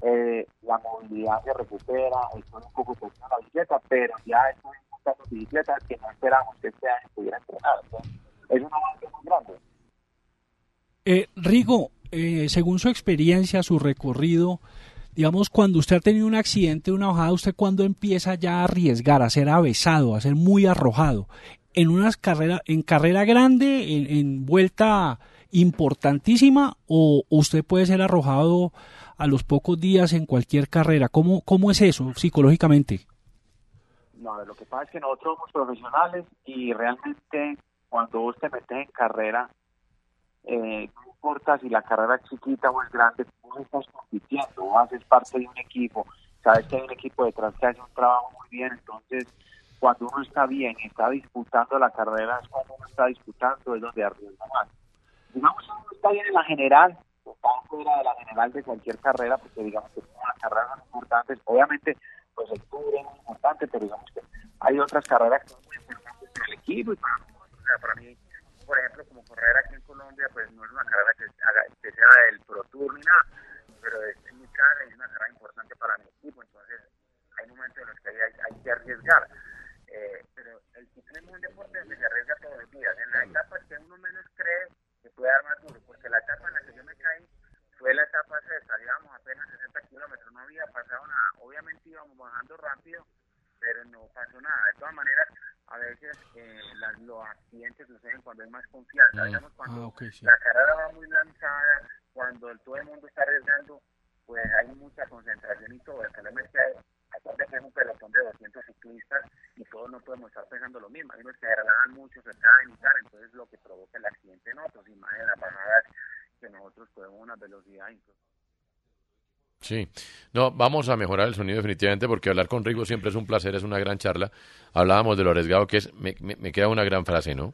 eh, la movilidad se recupera, estoy un poco con la bicicleta, pero ya estoy montando bicicletas que no esperamos que este año pudiera entrenar. Es un avance muy grande. Eh, Rigo, eh, según su experiencia, su recorrido, digamos, cuando usted ha tenido un accidente, una bajada, ¿usted cuándo empieza ya a arriesgar, a ser avesado, a ser muy arrojado? ¿En unas carreras, en carrera grande, en vuelta importantísima, o usted puede ser arrojado a los pocos días en cualquier carrera? ¿Cómo, cómo es eso psicológicamente? No, lo que pasa es que nosotros somos profesionales y realmente cuando vos te metes en carrera, eh, no importa si la carrera es chiquita o es grande, vos estás compitiendo, vos haces parte de un equipo, sabes que hay un equipo detrás que hace un trabajo muy bien, entonces cuando uno está bien y está disputando la carrera, es cuando uno está disputando, es donde arriesga más. Digamos uno está bien en la general, está fuera de la general de cualquier carrera, porque digamos que son las carreras son importantes, obviamente pues el tour es muy importante, pero digamos que hay otras carreras que son muy importantes para el equipo y para. O sea, para mí, por ejemplo, como correr aquí en Colombia, pues no es una carrera que, haga, que sea del Pro Tour ni nada, pero es, es muy cara y es una carrera importante para mi equipo, entonces hay momentos en los que hay, hay, hay que arriesgar. Eh, pero el ciclismo es un deporte donde se arriesga todos los días. En la etapa que uno menos cree que puede dar más duro, porque la etapa en la que yo me caí fue la etapa sexta, íbamos apenas 60 kilómetros, no había pasado nada. Obviamente íbamos bajando rápido, pero no pasó nada. De todas maneras, a veces eh, las, los accidentes suceden cuando hay más confianza. Digamos, cuando Ah, sí. la carrera va muy lanzada, cuando todo el mundo está arriesgando, pues hay mucha concentración y todo. El problema es que hay, aparte es un pelotón de 200 ciclistas y todos no podemos estar pensando lo mismo. Hay unos que relajan mucho, se y tal, entonces lo que provoca el accidente en otros. Y más en las bajadas que nosotros podemos una velocidad incluso. Sí, no, vamos a mejorar el sonido definitivamente porque hablar con Rigo siempre es un placer, es una gran charla. Hablábamos de lo arriesgado que es, me, me- me queda una gran frase, ¿no?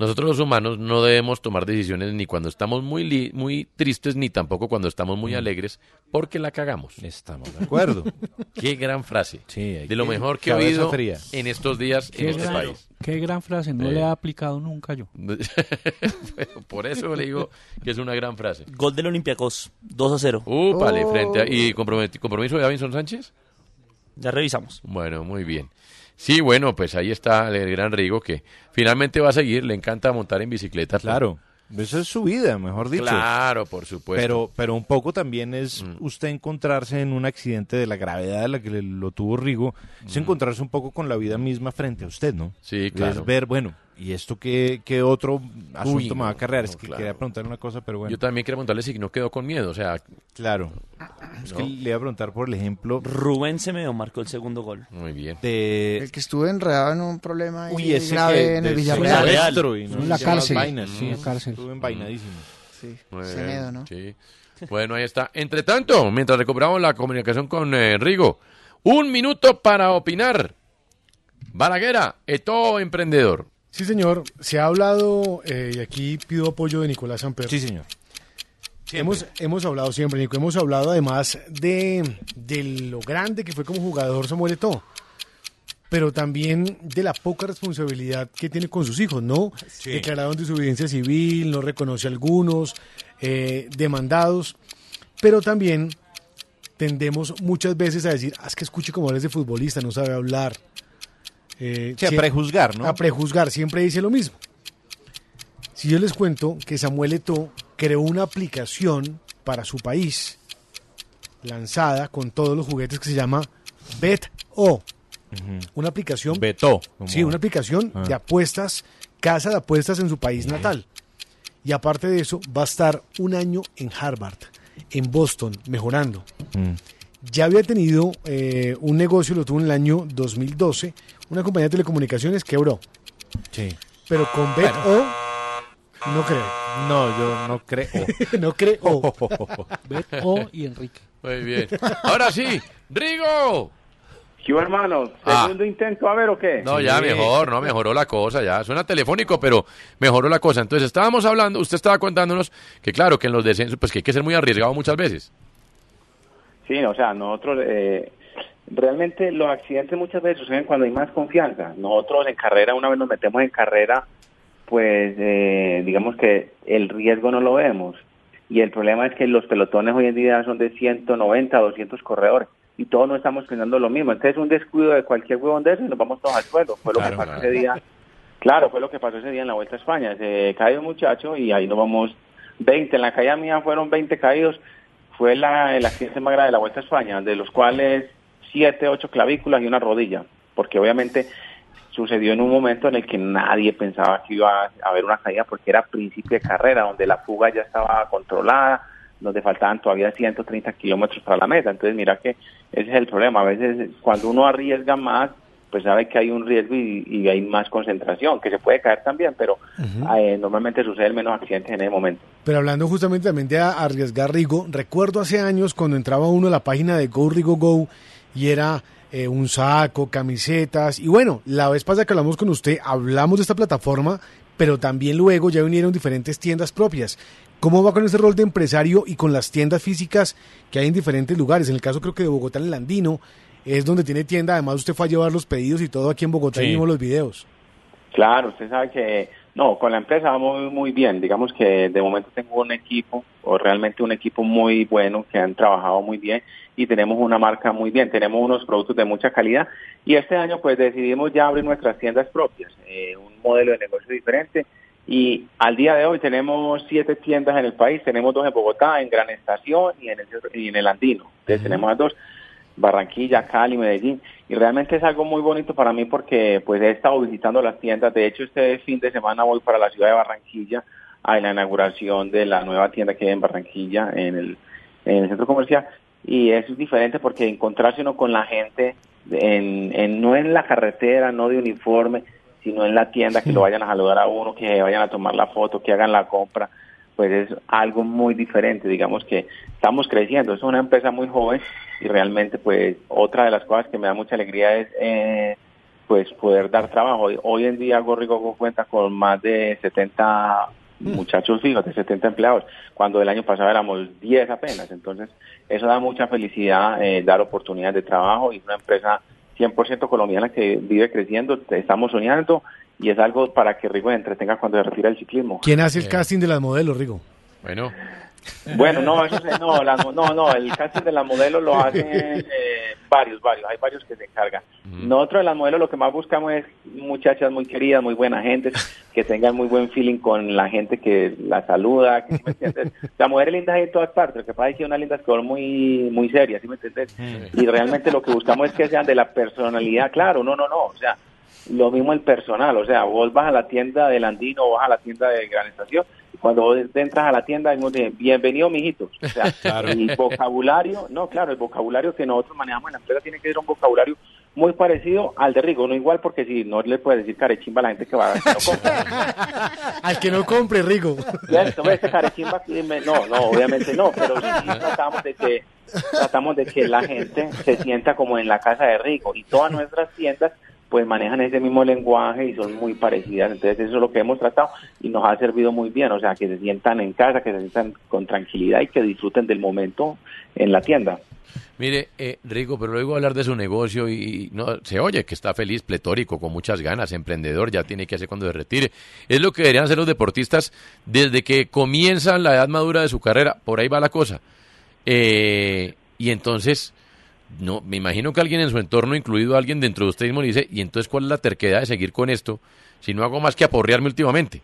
Nosotros los humanos no debemos tomar decisiones ni cuando estamos muy, li- muy tristes ni tampoco cuando estamos muy alegres porque la cagamos. Estamos de acuerdo. *laughs* Qué gran frase. hay de lo mejor que he oído fría. en estos días en Qué este gran, país. qué gran frase, no Eh. le he aplicado nunca yo. *laughs* Por eso le digo que es una gran frase. Gol del Olympiacos, 2 a 0. Úpale, frente a- ¿Y compromiso de Davinson Sánchez? Ya revisamos. Bueno, muy bien. Sí, bueno, pues ahí está el gran Rigo que finalmente va a seguir, le encanta montar en bicicleta. Claro, eso es su vida, mejor dicho. Claro, por supuesto. Pero, pero un poco también es usted encontrarse en un accidente de la gravedad de la que le- lo tuvo Rigo, es encontrarse un poco con la vida misma frente a usted, ¿no? Sí, claro. Es ver, bueno, ¿y esto qué, qué otro asunto Uy, me va a cargar? no, es que claro. quería preguntar una cosa, pero bueno. Yo también quería preguntarle si no quedó con miedo, o sea... Claro. Es que le iba a preguntar por el ejemplo Rubén Semedo marcó el segundo gol. Muy bien. de... El que estuvo enredado en un problema ahí Uy, ese grave que en el Villarreal. secuestro y no la cárcel. vainas, sí, la cárcel. Estuvo envainadísimo. Sí, miedo, ¿no? Sí. Bueno, ahí está. Entre tanto, mientras recuperamos la comunicación con eh, Rigo, un minuto para opinar. Balaguera, eto emprendedor. Sí, señor. Se ha hablado, eh, y aquí pido apoyo de Nicolás Samper. Sí, señor. Hemos, hemos hablado siempre, Nico. Hemos hablado además de, de lo grande que fue como jugador Samuel Eto'o, pero también de la poca responsabilidad que tiene con sus hijos, ¿no? Sí. Declararon desobediencia civil, no reconoce a algunos, eh, demandados, pero también tendemos muchas veces a decir, ah, es que escuche como hables de futbolista, no sabe hablar. Eh, Sí, a prejuzgar, ¿no? A prejuzgar, siempre dice lo mismo. Si yo les cuento que Samuel Eto'o creó una aplicación para su país, lanzada con todos los juguetes que se llama Bet-O. Una aplicación. Beto. Sí, una aplicación Ah. de apuestas casa de apuestas en su país natal. Y aparte de eso, va a estar un año en Harvard, en Boston, mejorando. Mm. Ya había tenido eh, un negocio, lo tuvo en el año 2012, una compañía de telecomunicaciones quebró. Sí. Pero con Bet O, no creo. No, yo no creo. *laughs* no creo. *laughs* Bet O y Enrique. Muy bien. Ahora sí, Rigo. ¿Qué hermano? Ah. ¿Segundo intento a ver o qué? No, ya mejor, no, mejoró la cosa, ya. Suena telefónico, pero mejoró la cosa. Entonces, estábamos hablando, usted estaba contándonos que claro, que en los descensos, pues que hay que ser muy arriesgado muchas veces. Sí, o sea, nosotros eh, realmente los accidentes muchas veces suceden cuando hay más confianza. Nosotros en carrera, una vez nos metemos en carrera, pues eh, digamos que el riesgo no lo vemos. Y el problema es que los pelotones hoy en día son de 190, 200 corredores y todos no estamos pensando lo mismo. Entonces un descuido de cualquier huevón de eso y nos vamos todos al suelo. Fue lo Claro, que pasó claro. ese día. Claro, fue lo que pasó ese día en la Vuelta a España. Se cae un muchacho y ahí nos vamos 20. En la caída mía fueron 20 caídos. Fue la, el accidente más grave de la Vuelta a España, de los cuales 7, 8 clavículas y una rodilla. Porque obviamente sucedió en un momento en el que nadie pensaba que iba a haber una caída porque era principio de carrera, donde la fuga ya estaba controlada, donde faltaban todavía 130 kilómetros para la meta. Entonces, mira que ese es el problema. A veces, cuando uno arriesga más, pues sabe que hay un riesgo y, y hay más concentración, que se puede caer también, pero eh, normalmente sucede menos accidentes en ese momento. Pero hablando justamente también de arriesgar Rigo, recuerdo hace años cuando entraba uno a la página de Go Rigo Go y era eh, un saco, camisetas. Y bueno, la vez pasada que hablamos con usted, hablamos de esta plataforma, pero también luego ya vinieron diferentes tiendas propias. ¿Cómo va con ese rol de empresario y con las tiendas físicas que hay en diferentes lugares? En el caso creo que de Bogotá, en el Andino, es donde tiene tienda. Además usted fue a llevar los pedidos y todo aquí en Bogotá y vimos los videos. Claro, usted sabe que no, con la empresa vamos muy bien. Digamos que de momento tengo un equipo, o realmente un equipo muy bueno, que han trabajado muy bien y tenemos una marca muy bien. Tenemos unos productos de mucha calidad y este año pues decidimos ya abrir nuestras tiendas propias, eh, un modelo de negocio diferente. Y al día de hoy tenemos siete tiendas en el país, tenemos dos en Bogotá, en Gran Estación y en el, y en el Andino. Entonces tenemos a dos, Barranquilla, Cali, Medellín. Y realmente es algo muy bonito para mí porque pues he estado visitando las tiendas. De hecho, este fin de semana voy para la ciudad de Barranquilla a la inauguración de la nueva tienda que hay en Barranquilla, en el, en el centro comercial. Y es diferente porque encontrarse uno con la gente, en, en, no en la carretera, no de uniforme, sino en la tienda, que lo vayan a saludar a uno, que vayan a tomar la foto, que hagan la compra, pues es algo muy diferente. Digamos que estamos creciendo, es una empresa muy joven y realmente pues otra de las cosas que me da mucha alegría es eh, pues poder dar trabajo. Hoy, en día Gorrigo cuenta con más de 70 muchachos fijos, de 70 empleados, cuando el año pasado éramos 10 apenas. Entonces, eso da mucha felicidad, eh, dar oportunidades de trabajo y una empresa 100% colombiana que vive creciendo, estamos soñando y es algo para que Rigo entretenga cuando se retira el ciclismo. ¿Quién hace el casting de las modelos, Rigo? Bueno. Bueno, no, eso no, mo- no, no, el casting de las modelos lo hacen *laughs* eh, varios, varios, hay varios que se encargan. Nosotros de las modelos lo que más buscamos es muchachas muy queridas, muy buenas gente, *laughs* que tengan muy buen feeling con la gente que la saluda, que, ¿sí me entiendes? La mujer linda hay en todas partes, lo que pasa es que lindas que son muy, muy serias, ¿sí me entiendes? Y realmente lo que buscamos es que sean de la personalidad, claro, no, no, no, o sea, lo mismo el personal, o sea, vos vas a la tienda del Andino o vas a la tienda de Gran Estación, y cuando vos entras a la tienda, de, bienvenido, mijitos. O sea, *laughs* Claro. el vocabulario, no, claro, el vocabulario que nosotros manejamos en la empresa tiene que ser un vocabulario muy parecido al de Rigo, no igual porque si no le puedes decir carechimba a la gente que va que no compra. *laughs* Al que no compre, Rigo. ¿Cierto? ¿Ves? Ese carechimba, no, no, obviamente no, pero sí tratamos de que tratamos de que la gente se sienta como en la casa de Rigo y todas nuestras tiendas pues manejan ese mismo lenguaje y son muy parecidas, entonces eso es lo que hemos tratado y nos ha servido muy bien, o sea, que se sientan en casa, que se sientan con tranquilidad y que disfruten del momento en la tienda. Mire, eh, Rico, pero luego hablar de su negocio y no se oye que está feliz, pletórico, con muchas ganas, emprendedor, ya tiene que hacer cuando se retire. Es lo que deberían hacer los deportistas desde que comienzan la edad madura de su carrera. Por ahí va la cosa. Eh, y entonces, no, me imagino que alguien en su entorno, incluido alguien dentro de usted mismo, le dice, ¿y entonces cuál es la terquedad de seguir con esto si no hago más que aporrearme últimamente?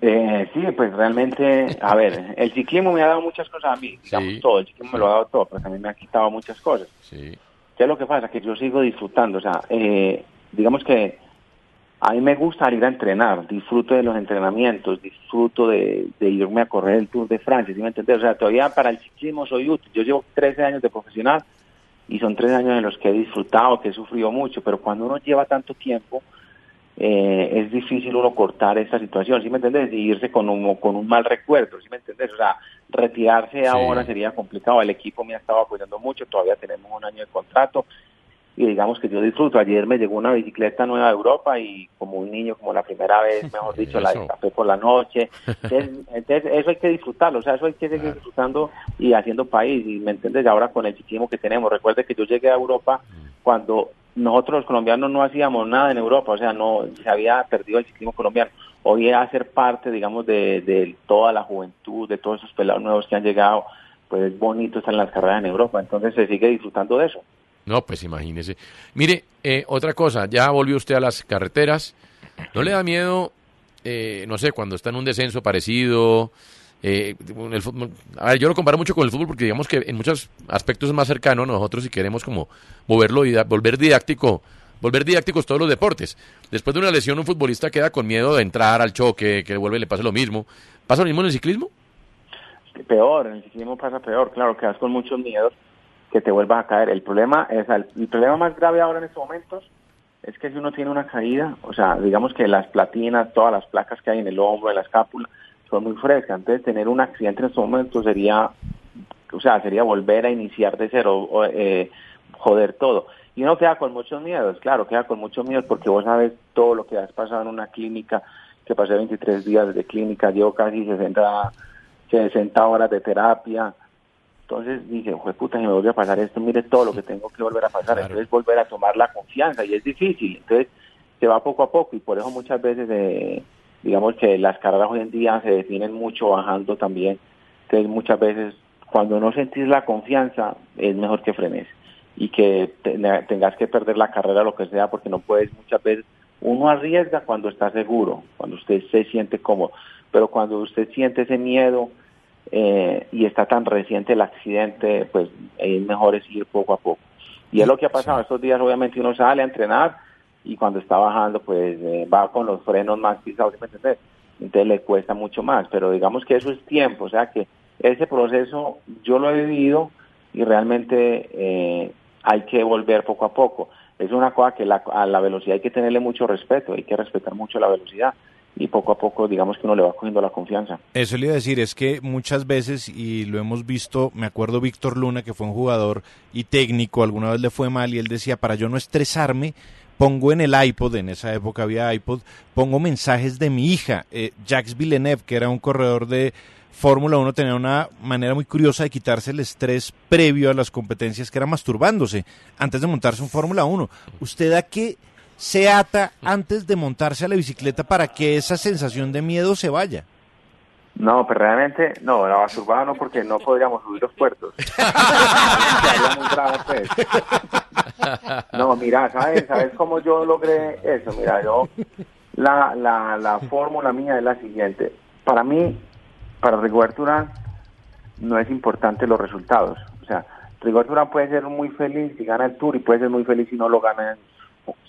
Eh, sí, pues realmente, a ver, el ciclismo me ha dado muchas cosas a mí, digamos todo, el ciclismo me lo ha dado todo, pero también me ha quitado muchas cosas. Sí. ¿Qué es lo que pasa? Que yo sigo disfrutando, o sea, eh, digamos que a mí me gusta ir a entrenar, disfruto de los entrenamientos, disfruto de, de irme a correr el Tour de Francia, ¿sí me entiendes? O sea, todavía para el ciclismo soy útil. Yo llevo 13 años de profesional y son 13 años en los que he disfrutado, que he sufrido mucho, pero cuando uno lleva tanto tiempo, eh, es difícil uno cortar esa situación, ¿sí me entiendes? Y irse con un, con un mal recuerdo, ¿sí me entiendes? O sea, retirarse ahora sería complicado. El equipo me ha estado apoyando mucho, todavía tenemos un año de contrato y digamos que yo disfruto. Ayer me llegó una bicicleta nueva de Europa y como un niño, como la primera vez, *laughs* mejor dicho, la café por la noche. *laughs* Entonces, eso hay que disfrutarlo, o sea, eso hay que seguir disfrutando y haciendo país. Y me entiendes, ahora con el ciclismo que tenemos. Recuerde que yo llegué a Europa cuando nosotros los colombianos no hacíamos nada en Europa, o sea, no se había perdido el ciclismo colombiano. Hoy a ser parte, digamos, de, de toda la juventud, de todos esos pelados nuevos que han llegado, pues es bonito estar en las carreras en Europa, entonces se sigue disfrutando de eso. No, pues imagínese. Mire, eh, otra cosa, ya volvió usted a las carreteras. ¿No le da miedo, eh, no sé, cuando está en un descenso parecido? Eh, el fútbol, a ver, yo lo comparo mucho con el fútbol porque digamos que en muchos aspectos es más cercano a nosotros si queremos como moverlo y volver didáctico, volver didácticos todos los deportes. Después de una lesión un futbolista queda con miedo de entrar al choque, que vuelve y le pase lo mismo. ¿Pasa lo mismo en el ciclismo? Peor, en el ciclismo pasa peor, claro, quedas con muchos miedos que te vuelvas a caer. El problema es el, problema más grave ahora en estos momentos es que si uno tiene una caída, o sea, digamos que las platinas, todas las placas que hay en el hombro, en la escápula, son muy frescas. Entonces, tener un accidente en estos momentos sería, o sea, sería volver a iniciar de cero, o, eh, joder todo. Y uno queda con muchos miedos, claro, queda con muchos miedos porque vos sabes todo lo que has pasado en una clínica, que pasé 23 días de clínica, llevo casi 60, 60 horas de terapia. Entonces dije, joder puta, si me vuelve a pasar esto, mire todo lo que tengo que volver a pasar. Entonces volver a tomar la confianza y es difícil. Entonces se va poco a poco y por eso muchas veces... Eh, digamos que las carreras hoy en día se definen mucho bajando también. Entonces muchas veces cuando no sentís la confianza es mejor que frenes y que tengas que perder la carrera lo que sea porque no puedes muchas veces uno arriesga cuando está seguro, cuando usted se siente cómodo, pero cuando usted siente ese miedo eh, y está tan reciente el accidente, pues es mejor es ir poco a poco. Y es lo que ha pasado estos días, obviamente uno sale a entrenar, y cuando está bajando pues eh, va con los frenos más pisados, ¿me entiendes? Entonces le cuesta mucho más, pero digamos que eso es tiempo, o sea que ese proceso yo lo he vivido y realmente eh, hay que volver poco a poco. Es una cosa que a la velocidad hay que tenerle mucho respeto, hay que respetar mucho la velocidad y poco a poco digamos que uno le va cogiendo la confianza. Eso le iba a decir, es que muchas veces, y lo hemos visto, me acuerdo Víctor Luna, que fue un jugador y técnico, alguna vez le fue mal y él decía, para yo no estresarme, pongo en el iPod, en esa época había iPod, pongo mensajes de mi hija, eh, Jacques Villeneuve, que era un corredor de Fórmula 1, tenía una manera muy curiosa de quitarse el estrés previo a las competencias, que era masturbándose antes de montarse un Fórmula 1. ¿Usted a qué se ata antes de montarse a la bicicleta para que esa sensación de miedo se vaya? No, pero realmente, no, la masturbada no, porque no podríamos subir los puertos. *laughs* Pues. No, mira, ¿sabes? ¿Sabes cómo yo logré eso? Mira, yo, la, la, la fórmula mía es la siguiente. Para mí, para Rigoberto Urán, no es importante los resultados. O sea, Rigoberto Urán puede ser muy feliz si gana el Tour y puede ser muy feliz si no lo gana.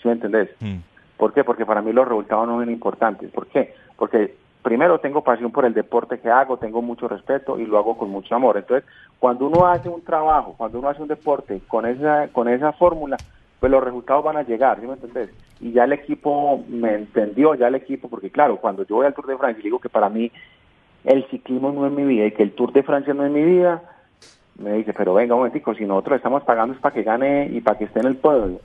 ¿Sí me entendés? Mm. ¿Por qué? Porque para mí los resultados no son importantes. ¿Por qué? Porque primero tengo pasión por el deporte que hago, tengo mucho respeto y lo hago con mucho amor. Entonces, cuando uno hace un trabajo, cuando uno hace un deporte con esa con esa fórmula, pues los resultados van a llegar, ¿sí me entendés? Y ya el equipo me entendió, ya el equipo, porque claro, cuando yo voy al Tour de Francia y digo que para mí el ciclismo no es mi vida y que el Tour de Francia no es mi vida, me dice, pero venga un momentico, si nosotros estamos pagando es para que gane y para que esté en el pueblo.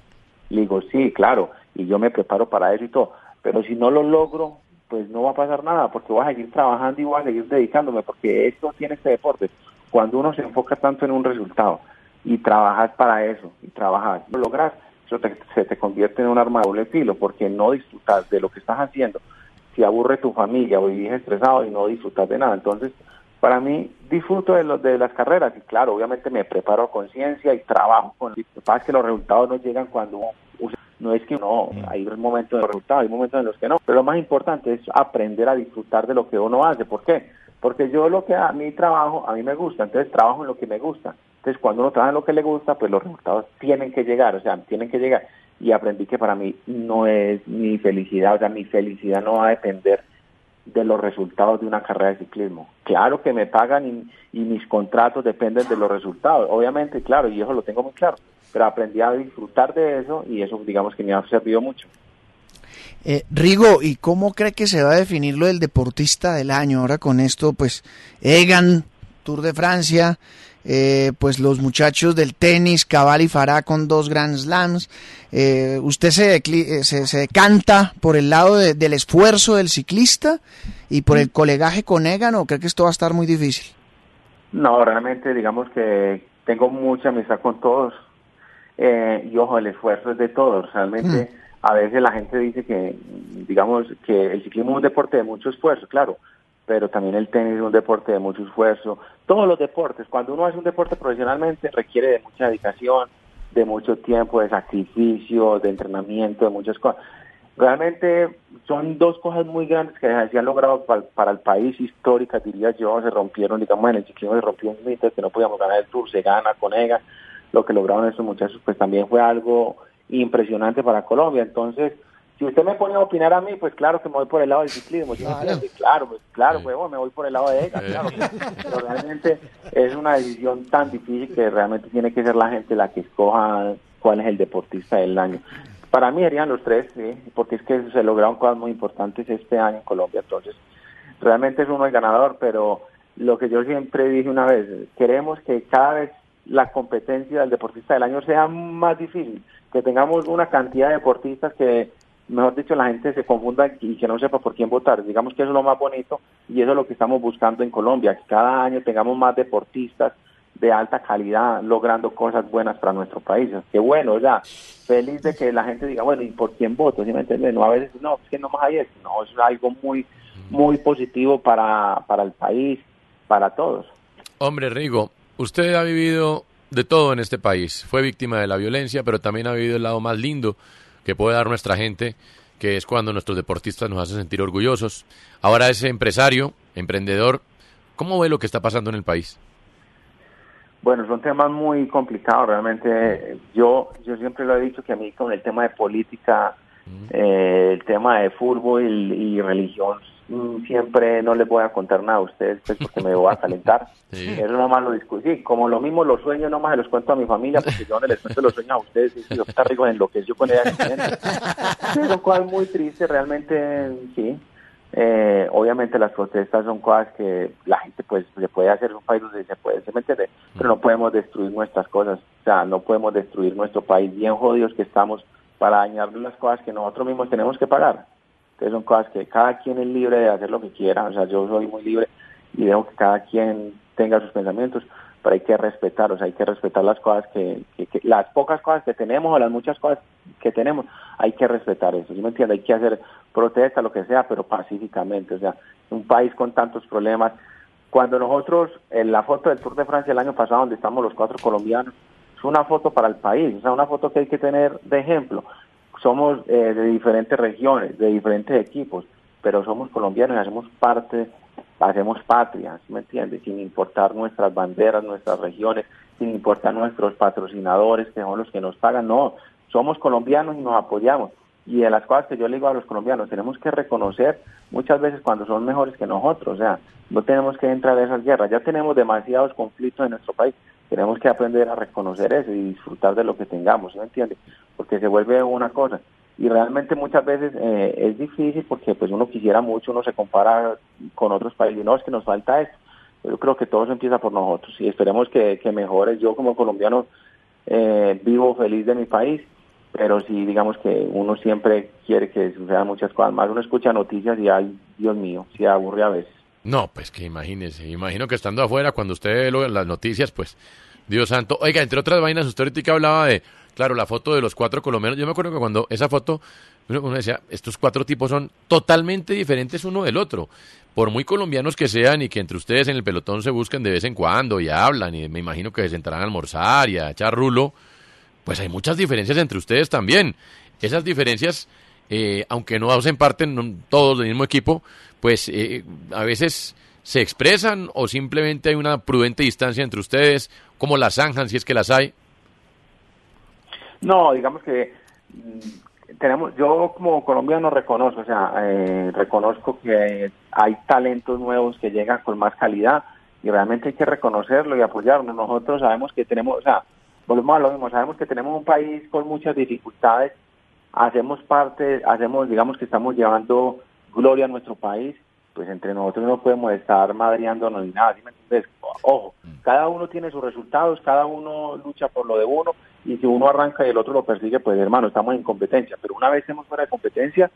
Le digo, sí, claro, y yo me preparo para eso y todo, pero si no lo logro, pues no va a pasar nada, porque voy a seguir trabajando y voy a seguir dedicándome, porque esto tiene este deporte. Cuando uno se enfoca tanto en un resultado y trabajas para eso, y trabajas, lo logras, eso se te convierte en un arma de doble filo, porque no disfrutas de lo que estás haciendo. Si aburre tu familia o vivís estresado y no disfrutas de nada. Entonces, para mí, disfruto de, de las carreras y claro, obviamente me preparo a conciencia y trabajo con... Lo que pasa es que los resultados no llegan cuando uno no es que no, mm. hay momentos de resultados, hay momentos en los que no, pero lo más importante es aprender a disfrutar de lo que uno hace. ¿Por qué? Porque yo lo que a mi trabajo, a mí me gusta, entonces trabajo en lo que me gusta. Entonces cuando uno trabaja en lo que le gusta, pues los resultados tienen que llegar, o sea, tienen que llegar. Y aprendí que para mí no es mi felicidad, o sea, mi felicidad no va a depender de los resultados de una carrera de ciclismo. Claro que me pagan y, mis contratos dependen de los resultados, obviamente, claro, y eso lo tengo muy claro, pero aprendí a disfrutar de eso y eso digamos que me ha servido mucho. Eh, Rigo, ¿y cómo cree que se va a definir lo del deportista del año? Ahora con esto, pues, Egan, Tour de Francia, eh, pues los muchachos del tenis, Cabal y Farah con dos Grand Slams. Eh, ¿Usted se, se, se, canta por el lado de, del esfuerzo del ciclista y por el colegaje con Egan o cree que esto va a estar muy difícil? No, realmente digamos que tengo mucha amistad con todos eh, y ojo, el esfuerzo es de todos. Realmente mm. a veces la gente dice que, digamos, que el ciclismo es un deporte de mucho esfuerzo, claro, pero también el tenis es un deporte de mucho esfuerzo. Todos los deportes, cuando uno hace un deporte profesionalmente, requiere de mucha dedicación, de mucho tiempo, de sacrificio, de entrenamiento, de muchas cosas. Realmente son dos cosas muy grandes que se han logrado para, el país, históricas, diría yo. Se rompieron, digamos, en el ciclismo se rompió un mito que no podíamos ganar el Tour, se gana con EGA. Lo que lograron esos muchachos, pues también fue algo impresionante para Colombia. Entonces, si usted me pone a opinar a mí, pues claro que me voy por el lado del ciclismo. Claro, claro, pues, claro pues, me voy por el lado de ella, claro. Pero realmente es una decisión tan difícil que realmente tiene que ser la gente la que escoja cuál es el deportista del año. Para mí serían los tres, ¿sí? porque es que se lograron cosas muy importantes este año en Colombia. Entonces, realmente es uno el ganador, pero lo que yo siempre dije una vez, queremos que cada vez la competencia del deportista del año sea más difícil, que tengamos una cantidad de deportistas que mejor dicho, la gente se confunda y que no sepa por quién votar. Digamos que eso es lo más bonito y eso es lo que estamos buscando en Colombia, que cada año tengamos más deportistas de alta calidad logrando cosas buenas para nuestro país. Qué bueno, ya, feliz de que la gente diga, bueno, ¿y por quién voto? ¿Sí me entiendes? No, a veces, no, es que no más hay eso. No, es algo muy, muy positivo para, para el país, para todos. Hombre, Rigo, usted ha vivido de todo en este país. Fue víctima de la violencia, pero también ha vivido el lado más lindo que puede dar nuestra gente, que es cuando nuestros deportistas nos hacen sentir orgullosos. Ahora ese empresario, emprendedor, ¿cómo ve lo que está pasando en el país? Bueno, son temas muy complicados, realmente. Yo, yo siempre lo he dicho que a mí con el tema de política, eh, el tema de fútbol y, y religión siempre no les voy a contar nada a ustedes pues, porque me voy a calentar. *laughs* Sí. Eso nomás lo discuto. Sí, como lo mismo los sueños nomás se los cuento a mi familia porque yo no les cuento los sueños a ustedes y yo está rico en lo que yo con ella. Lo cual muy triste, realmente sí. Eh, obviamente las protestas son cosas que la gente pues se puede hacer un país donde se puede, se me entiende, pero no podemos destruir nuestras cosas, o sea, no podemos destruir nuestro país bien jodidos que estamos para dañar las cosas que nosotros mismos tenemos que pagar. Entonces son cosas que cada quien es libre de hacer lo que quiera, o sea, yo soy muy libre y dejo que cada quien tenga sus pensamientos, pero hay que respetar, o sea, hay que respetar las cosas que, que, las pocas cosas que tenemos o las muchas cosas que tenemos, hay que respetar eso, ¿sí me entiende? Hay que hacer protesta, lo que sea, pero pacíficamente, o sea, un país con tantos problemas. Cuando nosotros, en la foto del Tour de Francia el año pasado, donde estamos los cuatro colombianos, es una foto para el país, o sea, una foto que hay que tener de ejemplo somos eh, de diferentes regiones, de diferentes equipos, pero somos colombianos y hacemos parte, hacemos patria, ¿me entiendes? Sin importar nuestras banderas, nuestras regiones, sin importar nuestros patrocinadores, que son los que nos pagan, no, somos colombianos y nos apoyamos. Y de las cosas que yo le digo a los colombianos, tenemos que reconocer muchas veces cuando son mejores que nosotros, o sea, no tenemos que entrar en esas guerras, ya tenemos demasiados conflictos en nuestro país, tenemos que aprender a reconocer eso y disfrutar de lo que tengamos, ¿me entiendes? Porque se vuelve una cosa. Y realmente muchas veces eh, es difícil porque pues uno quisiera mucho, uno se compara con otros países, no, es que nos falta esto. Yo creo que todo se empieza por nosotros y esperemos que, que mejore. Yo como colombiano eh, vivo feliz de mi país, pero sí digamos que uno siempre quiere que sucedan muchas cosas más. Uno escucha noticias y ay, Dios mío, se aburre a veces. No, pues que imagínese, imagino que estando afuera, cuando usted ve las noticias, pues, Dios santo. Oiga, entre otras vainas, usted ahorita hablaba de, claro, la foto de los cuatro colombianos. Yo me acuerdo que cuando esa foto, uno decía, estos cuatro tipos son totalmente diferentes uno del otro. Por muy colombianos que sean y que entre ustedes en el pelotón se busquen de vez en cuando y hablan, y me imagino que se sentarán a almorzar y a echar rulo, pues hay muchas diferencias entre ustedes también. Esas diferencias, eh, aunque no hacen parte todos del mismo equipo, pues eh, a veces ¿Se expresan o simplemente hay una prudente distancia entre ustedes? ¿Cómo las zanjan si es que las hay? No, digamos que mm, tenemos, yo como colombiano reconozco, o sea, eh, reconozco que hay talentos nuevos que llegan con más calidad y realmente hay que reconocerlo y apoyarnos. Nosotros sabemos que tenemos, o sea, volvemos a lo mismo, sabemos que tenemos un país con muchas dificultades, hacemos parte, hacemos, digamos que estamos llevando gloria a nuestro país, pues entre nosotros no podemos estar madreándonos ni nada, ¿sí me entiendes? Ojo, cada uno tiene sus resultados, cada uno lucha por lo de uno, y si uno arranca y el otro lo persigue, pues hermano, estamos en competencia, pero una vez estemos fuera de competencia,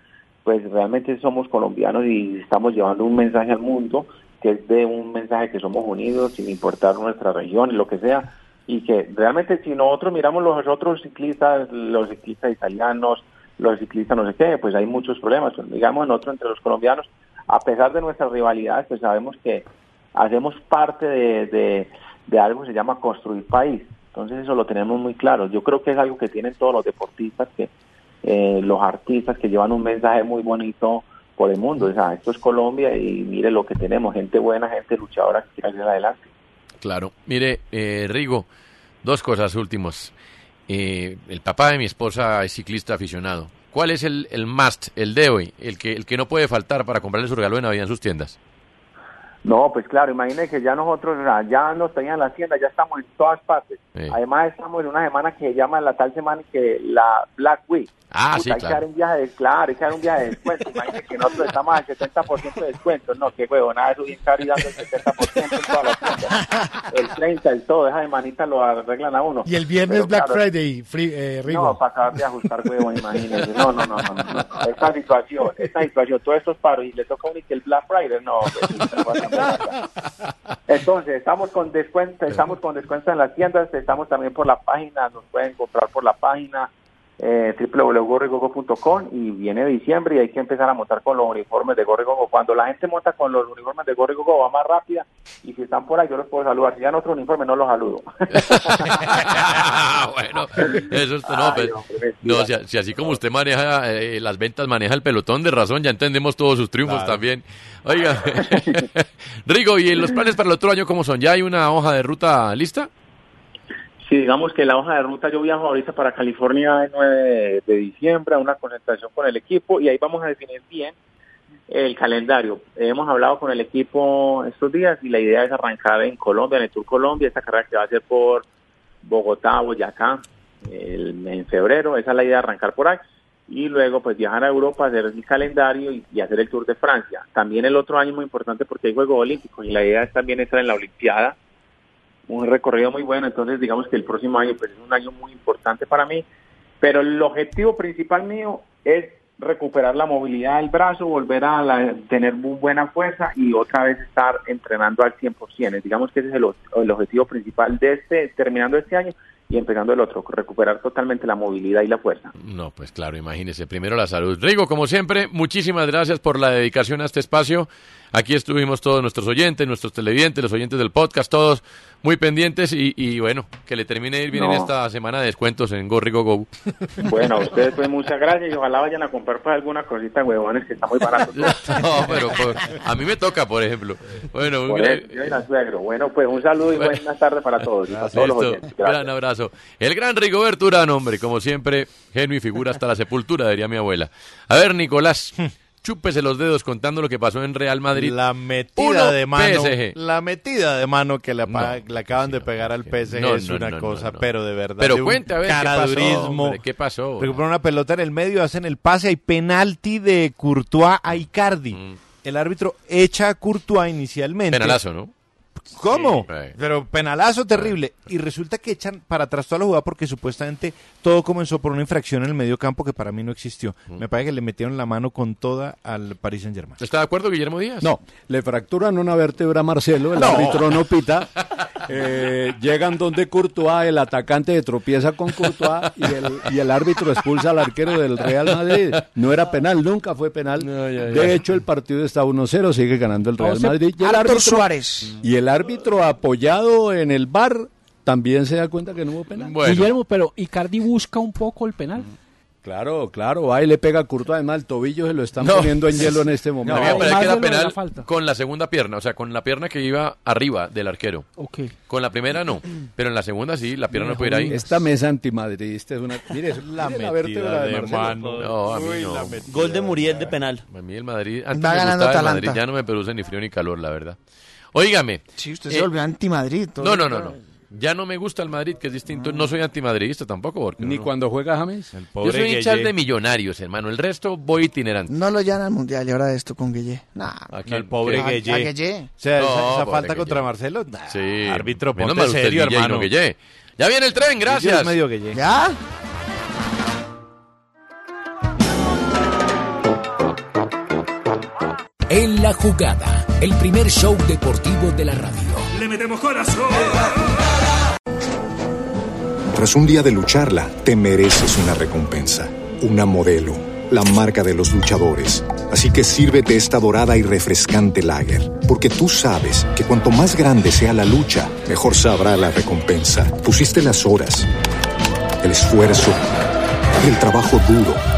pues realmente somos colombianos y estamos llevando un mensaje al mundo que es de un mensaje que somos unidos sin importar nuestra región y lo que sea, y que realmente si nosotros miramos los otros ciclistas, los ciclistas italianos, los ciclistas no sé qué, pues hay muchos problemas, digamos nosotros entre los colombianos, a pesar de nuestras rivalidades, pues sabemos que hacemos parte de, de, de algo que se llama construir país, entonces eso lo tenemos muy claro, yo creo que es algo que tienen todos los deportistas, que eh, los artistas que llevan un mensaje muy bonito por el mundo. O sea, esto es Colombia y mire lo que tenemos, gente buena, gente luchadora que quiere ir adelante. Claro. Mire, eh, Rigo, dos cosas últimas. Eh, el papá de mi esposa es ciclista aficionado. ¿Cuál es el, el must, el de hoy, el que, el que no puede faltar para comprarle su regalo de Navidad en sus tiendas? No, pues claro, imagínense que ya nosotros, ya nos tenían la tienda, ya estamos en todas partes. Sí. Además estamos en una semana que se llama la tal semana que la Black Week. Ah, Puta, sí, hay que dar un viaje de, claro, hay que dar un viaje de descuento. Imagínense que nosotros estamos al 70% de descuento. No, qué huevo, nada de eso bien caro y dando el 70% en todas las tiendas. El 30, el todo, esa semanita lo arreglan a uno. Y el viernes Pero, Black claro, Friday, free, eh, Rigo. No, para acabar de ajustar huevo, imagínense. No, no, no, no, no, no. Esta situación, esta situación, todos estos paros y le toca a uno y que el Black Friday, no. pues. Entonces, estamos con descuento, estamos con descuento en las tiendas, estamos también por la página, nos pueden comprar por la página eh, www.gorrigogo.com y viene diciembre y hay que empezar a montar con los uniformes de Gorrigogo. Cuando la gente monta con los uniformes de Gorrigogo va más rápida y si están por ahí yo los puedo saludar. Si ya en otro uniforme no los saludo. *laughs* *laughs* bueno, eso es, no, pues, no, si, si así como usted maneja eh, las ventas, maneja el pelotón de razón, ya entendemos todos sus triunfos Claro. también. Oiga, *laughs* Rigo, ¿y los planes para el otro año cómo son? ¿Ya hay una hoja de ruta lista? Sí, digamos que la hoja de ruta, yo viajo ahorita para California el 9 de, diciembre a una concentración con el equipo y ahí vamos a definir bien el calendario. Hemos hablado con el equipo estos días y la idea es arrancar en Colombia, en el Tour Colombia, esta carrera que va a ser por Bogotá, Boyacá, en febrero, esa es la idea de arrancar por ahí. Y luego pues viajar a Europa, hacer el calendario y, y hacer el Tour de Francia. También el otro año muy importante porque hay Juegos Olímpicos y la idea es también estar en la Olimpiada un recorrido muy bueno, entonces digamos que el próximo año pues es un año muy importante para mí, pero el objetivo principal mío es recuperar la movilidad del brazo, volver a la- tener muy buena fuerza y otra vez estar entrenando al 100%. Digamos que ese es el, el objetivo principal de este, terminando este año y empezando el otro, recuperar totalmente la movilidad y la fuerza. No, pues claro, imagínese. Primero la salud. Rigo, como siempre, muchísimas gracias por la dedicación a este espacio. Aquí estuvimos todos nuestros oyentes, nuestros televidentes, los oyentes del podcast, todos muy pendientes y, y bueno, que le termine de ir bien en No. esta semana de descuentos en Go Rigo Go. *laughs* Bueno, a ustedes pues muchas gracias y ojalá vayan a comprar pues alguna cosita huevones que está muy barato. *laughs* No, pero por- a mí me toca, por ejemplo. Bueno, Por un eso, yo y la suegro. Bueno, pues un saludo y buenas tardes para todos. y para todos los oyentes. Gracias. gran abrazo. El gran Rigoberto Urán, hombre, como siempre, genio y figura hasta la sepultura, diría mi abuela. A ver, Nicolás, *laughs* chúpese los dedos contando lo que pasó en Real Madrid. La metida Uno, de mano, PSG. la metida de mano que le, No, le acaban de pegar al PSG No, es una cosa, pero de verdad. Pero de cuente, a ver, ¿qué pasó, hombre? ¿Qué pasó? Una pelota en el medio, hacen el pase, hay penalti de Courtois a Icardi. El árbitro echa a Courtois inicialmente. Mm. Penalazo, ¿no? ¿Cómo? Sí. Pero penalazo terrible. Y resulta que echan para atrás toda la jugada porque supuestamente todo comenzó por una infracción en el medio campo que para mí no existió. Mm. Me parece que le metieron la mano con toda al Paris Saint Germain. ¿Está de acuerdo, Guillermo Díaz? No, le fracturan una vértebra a Marcelo, el No. árbitro no pita. *laughs* Eh, llegan donde Courtois, el atacante tropieza con Courtois y el, y el árbitro expulsa al arquero del Real Madrid. No era penal, nunca fue penal. De hecho, el partido está 1-0, sigue ganando el Real Madrid. Y el Arthur árbitro, Suárez. Y el árbitro apoyado en el bar también se da cuenta que no hubo penal. Guillermo, pero Icardi busca un poco el penal. Claro, claro, y le pega a Courtois, además el tobillo se lo están No. poniendo en hielo en este No, momento. había- pero más que era la penal falta. con la segunda pierna, o sea, con la pierna que iba arriba del arquero. Ok. Con la primera no, pero en la segunda sí, la pierna no puede ir ahí. Esta mesa antimadridista es una... Mire, la, metida vértebra de, de Marcelo. mano. No, a mí no. Gol de Muriel de penal. A mí el Madrid, antes Va me ganando gustaba el Atalanta. Madrid, ya no me produce ni frío ni calor, la verdad. Óigame. Sí, usted eh, se volvió anti-Madrid. No, no, no, no. Ya no me gusta el Madrid, que es distinto. No soy antimadridista tampoco. Porque Ni no- cuando juega James. Yo soy hincha de millonarios, hermano. El resto voy itinerante. No lo llevan al mundial y ahora esto con Guille. Nah. Aquí el pobre ¿A- a. Gueye? O sea, esa, No, esa pobre falta contra Marcelo. nah, Sí. Árbitro, ponte serio, Guille, no hermano. Guille. Ya viene el tren, Guille gracias. medio Guille. ¿Ya? En la jugada, el primer show deportivo de la radio. Le metemos corazón. Tras un día de lucharla, te mereces una recompensa, una modelo, la marca de los luchadores. Así que sírvete esta dorada y refrescante lager, porque tú sabes que cuanto más grande sea la lucha, mejor sabrá la recompensa. Pusiste las horas, el esfuerzo, el trabajo duro.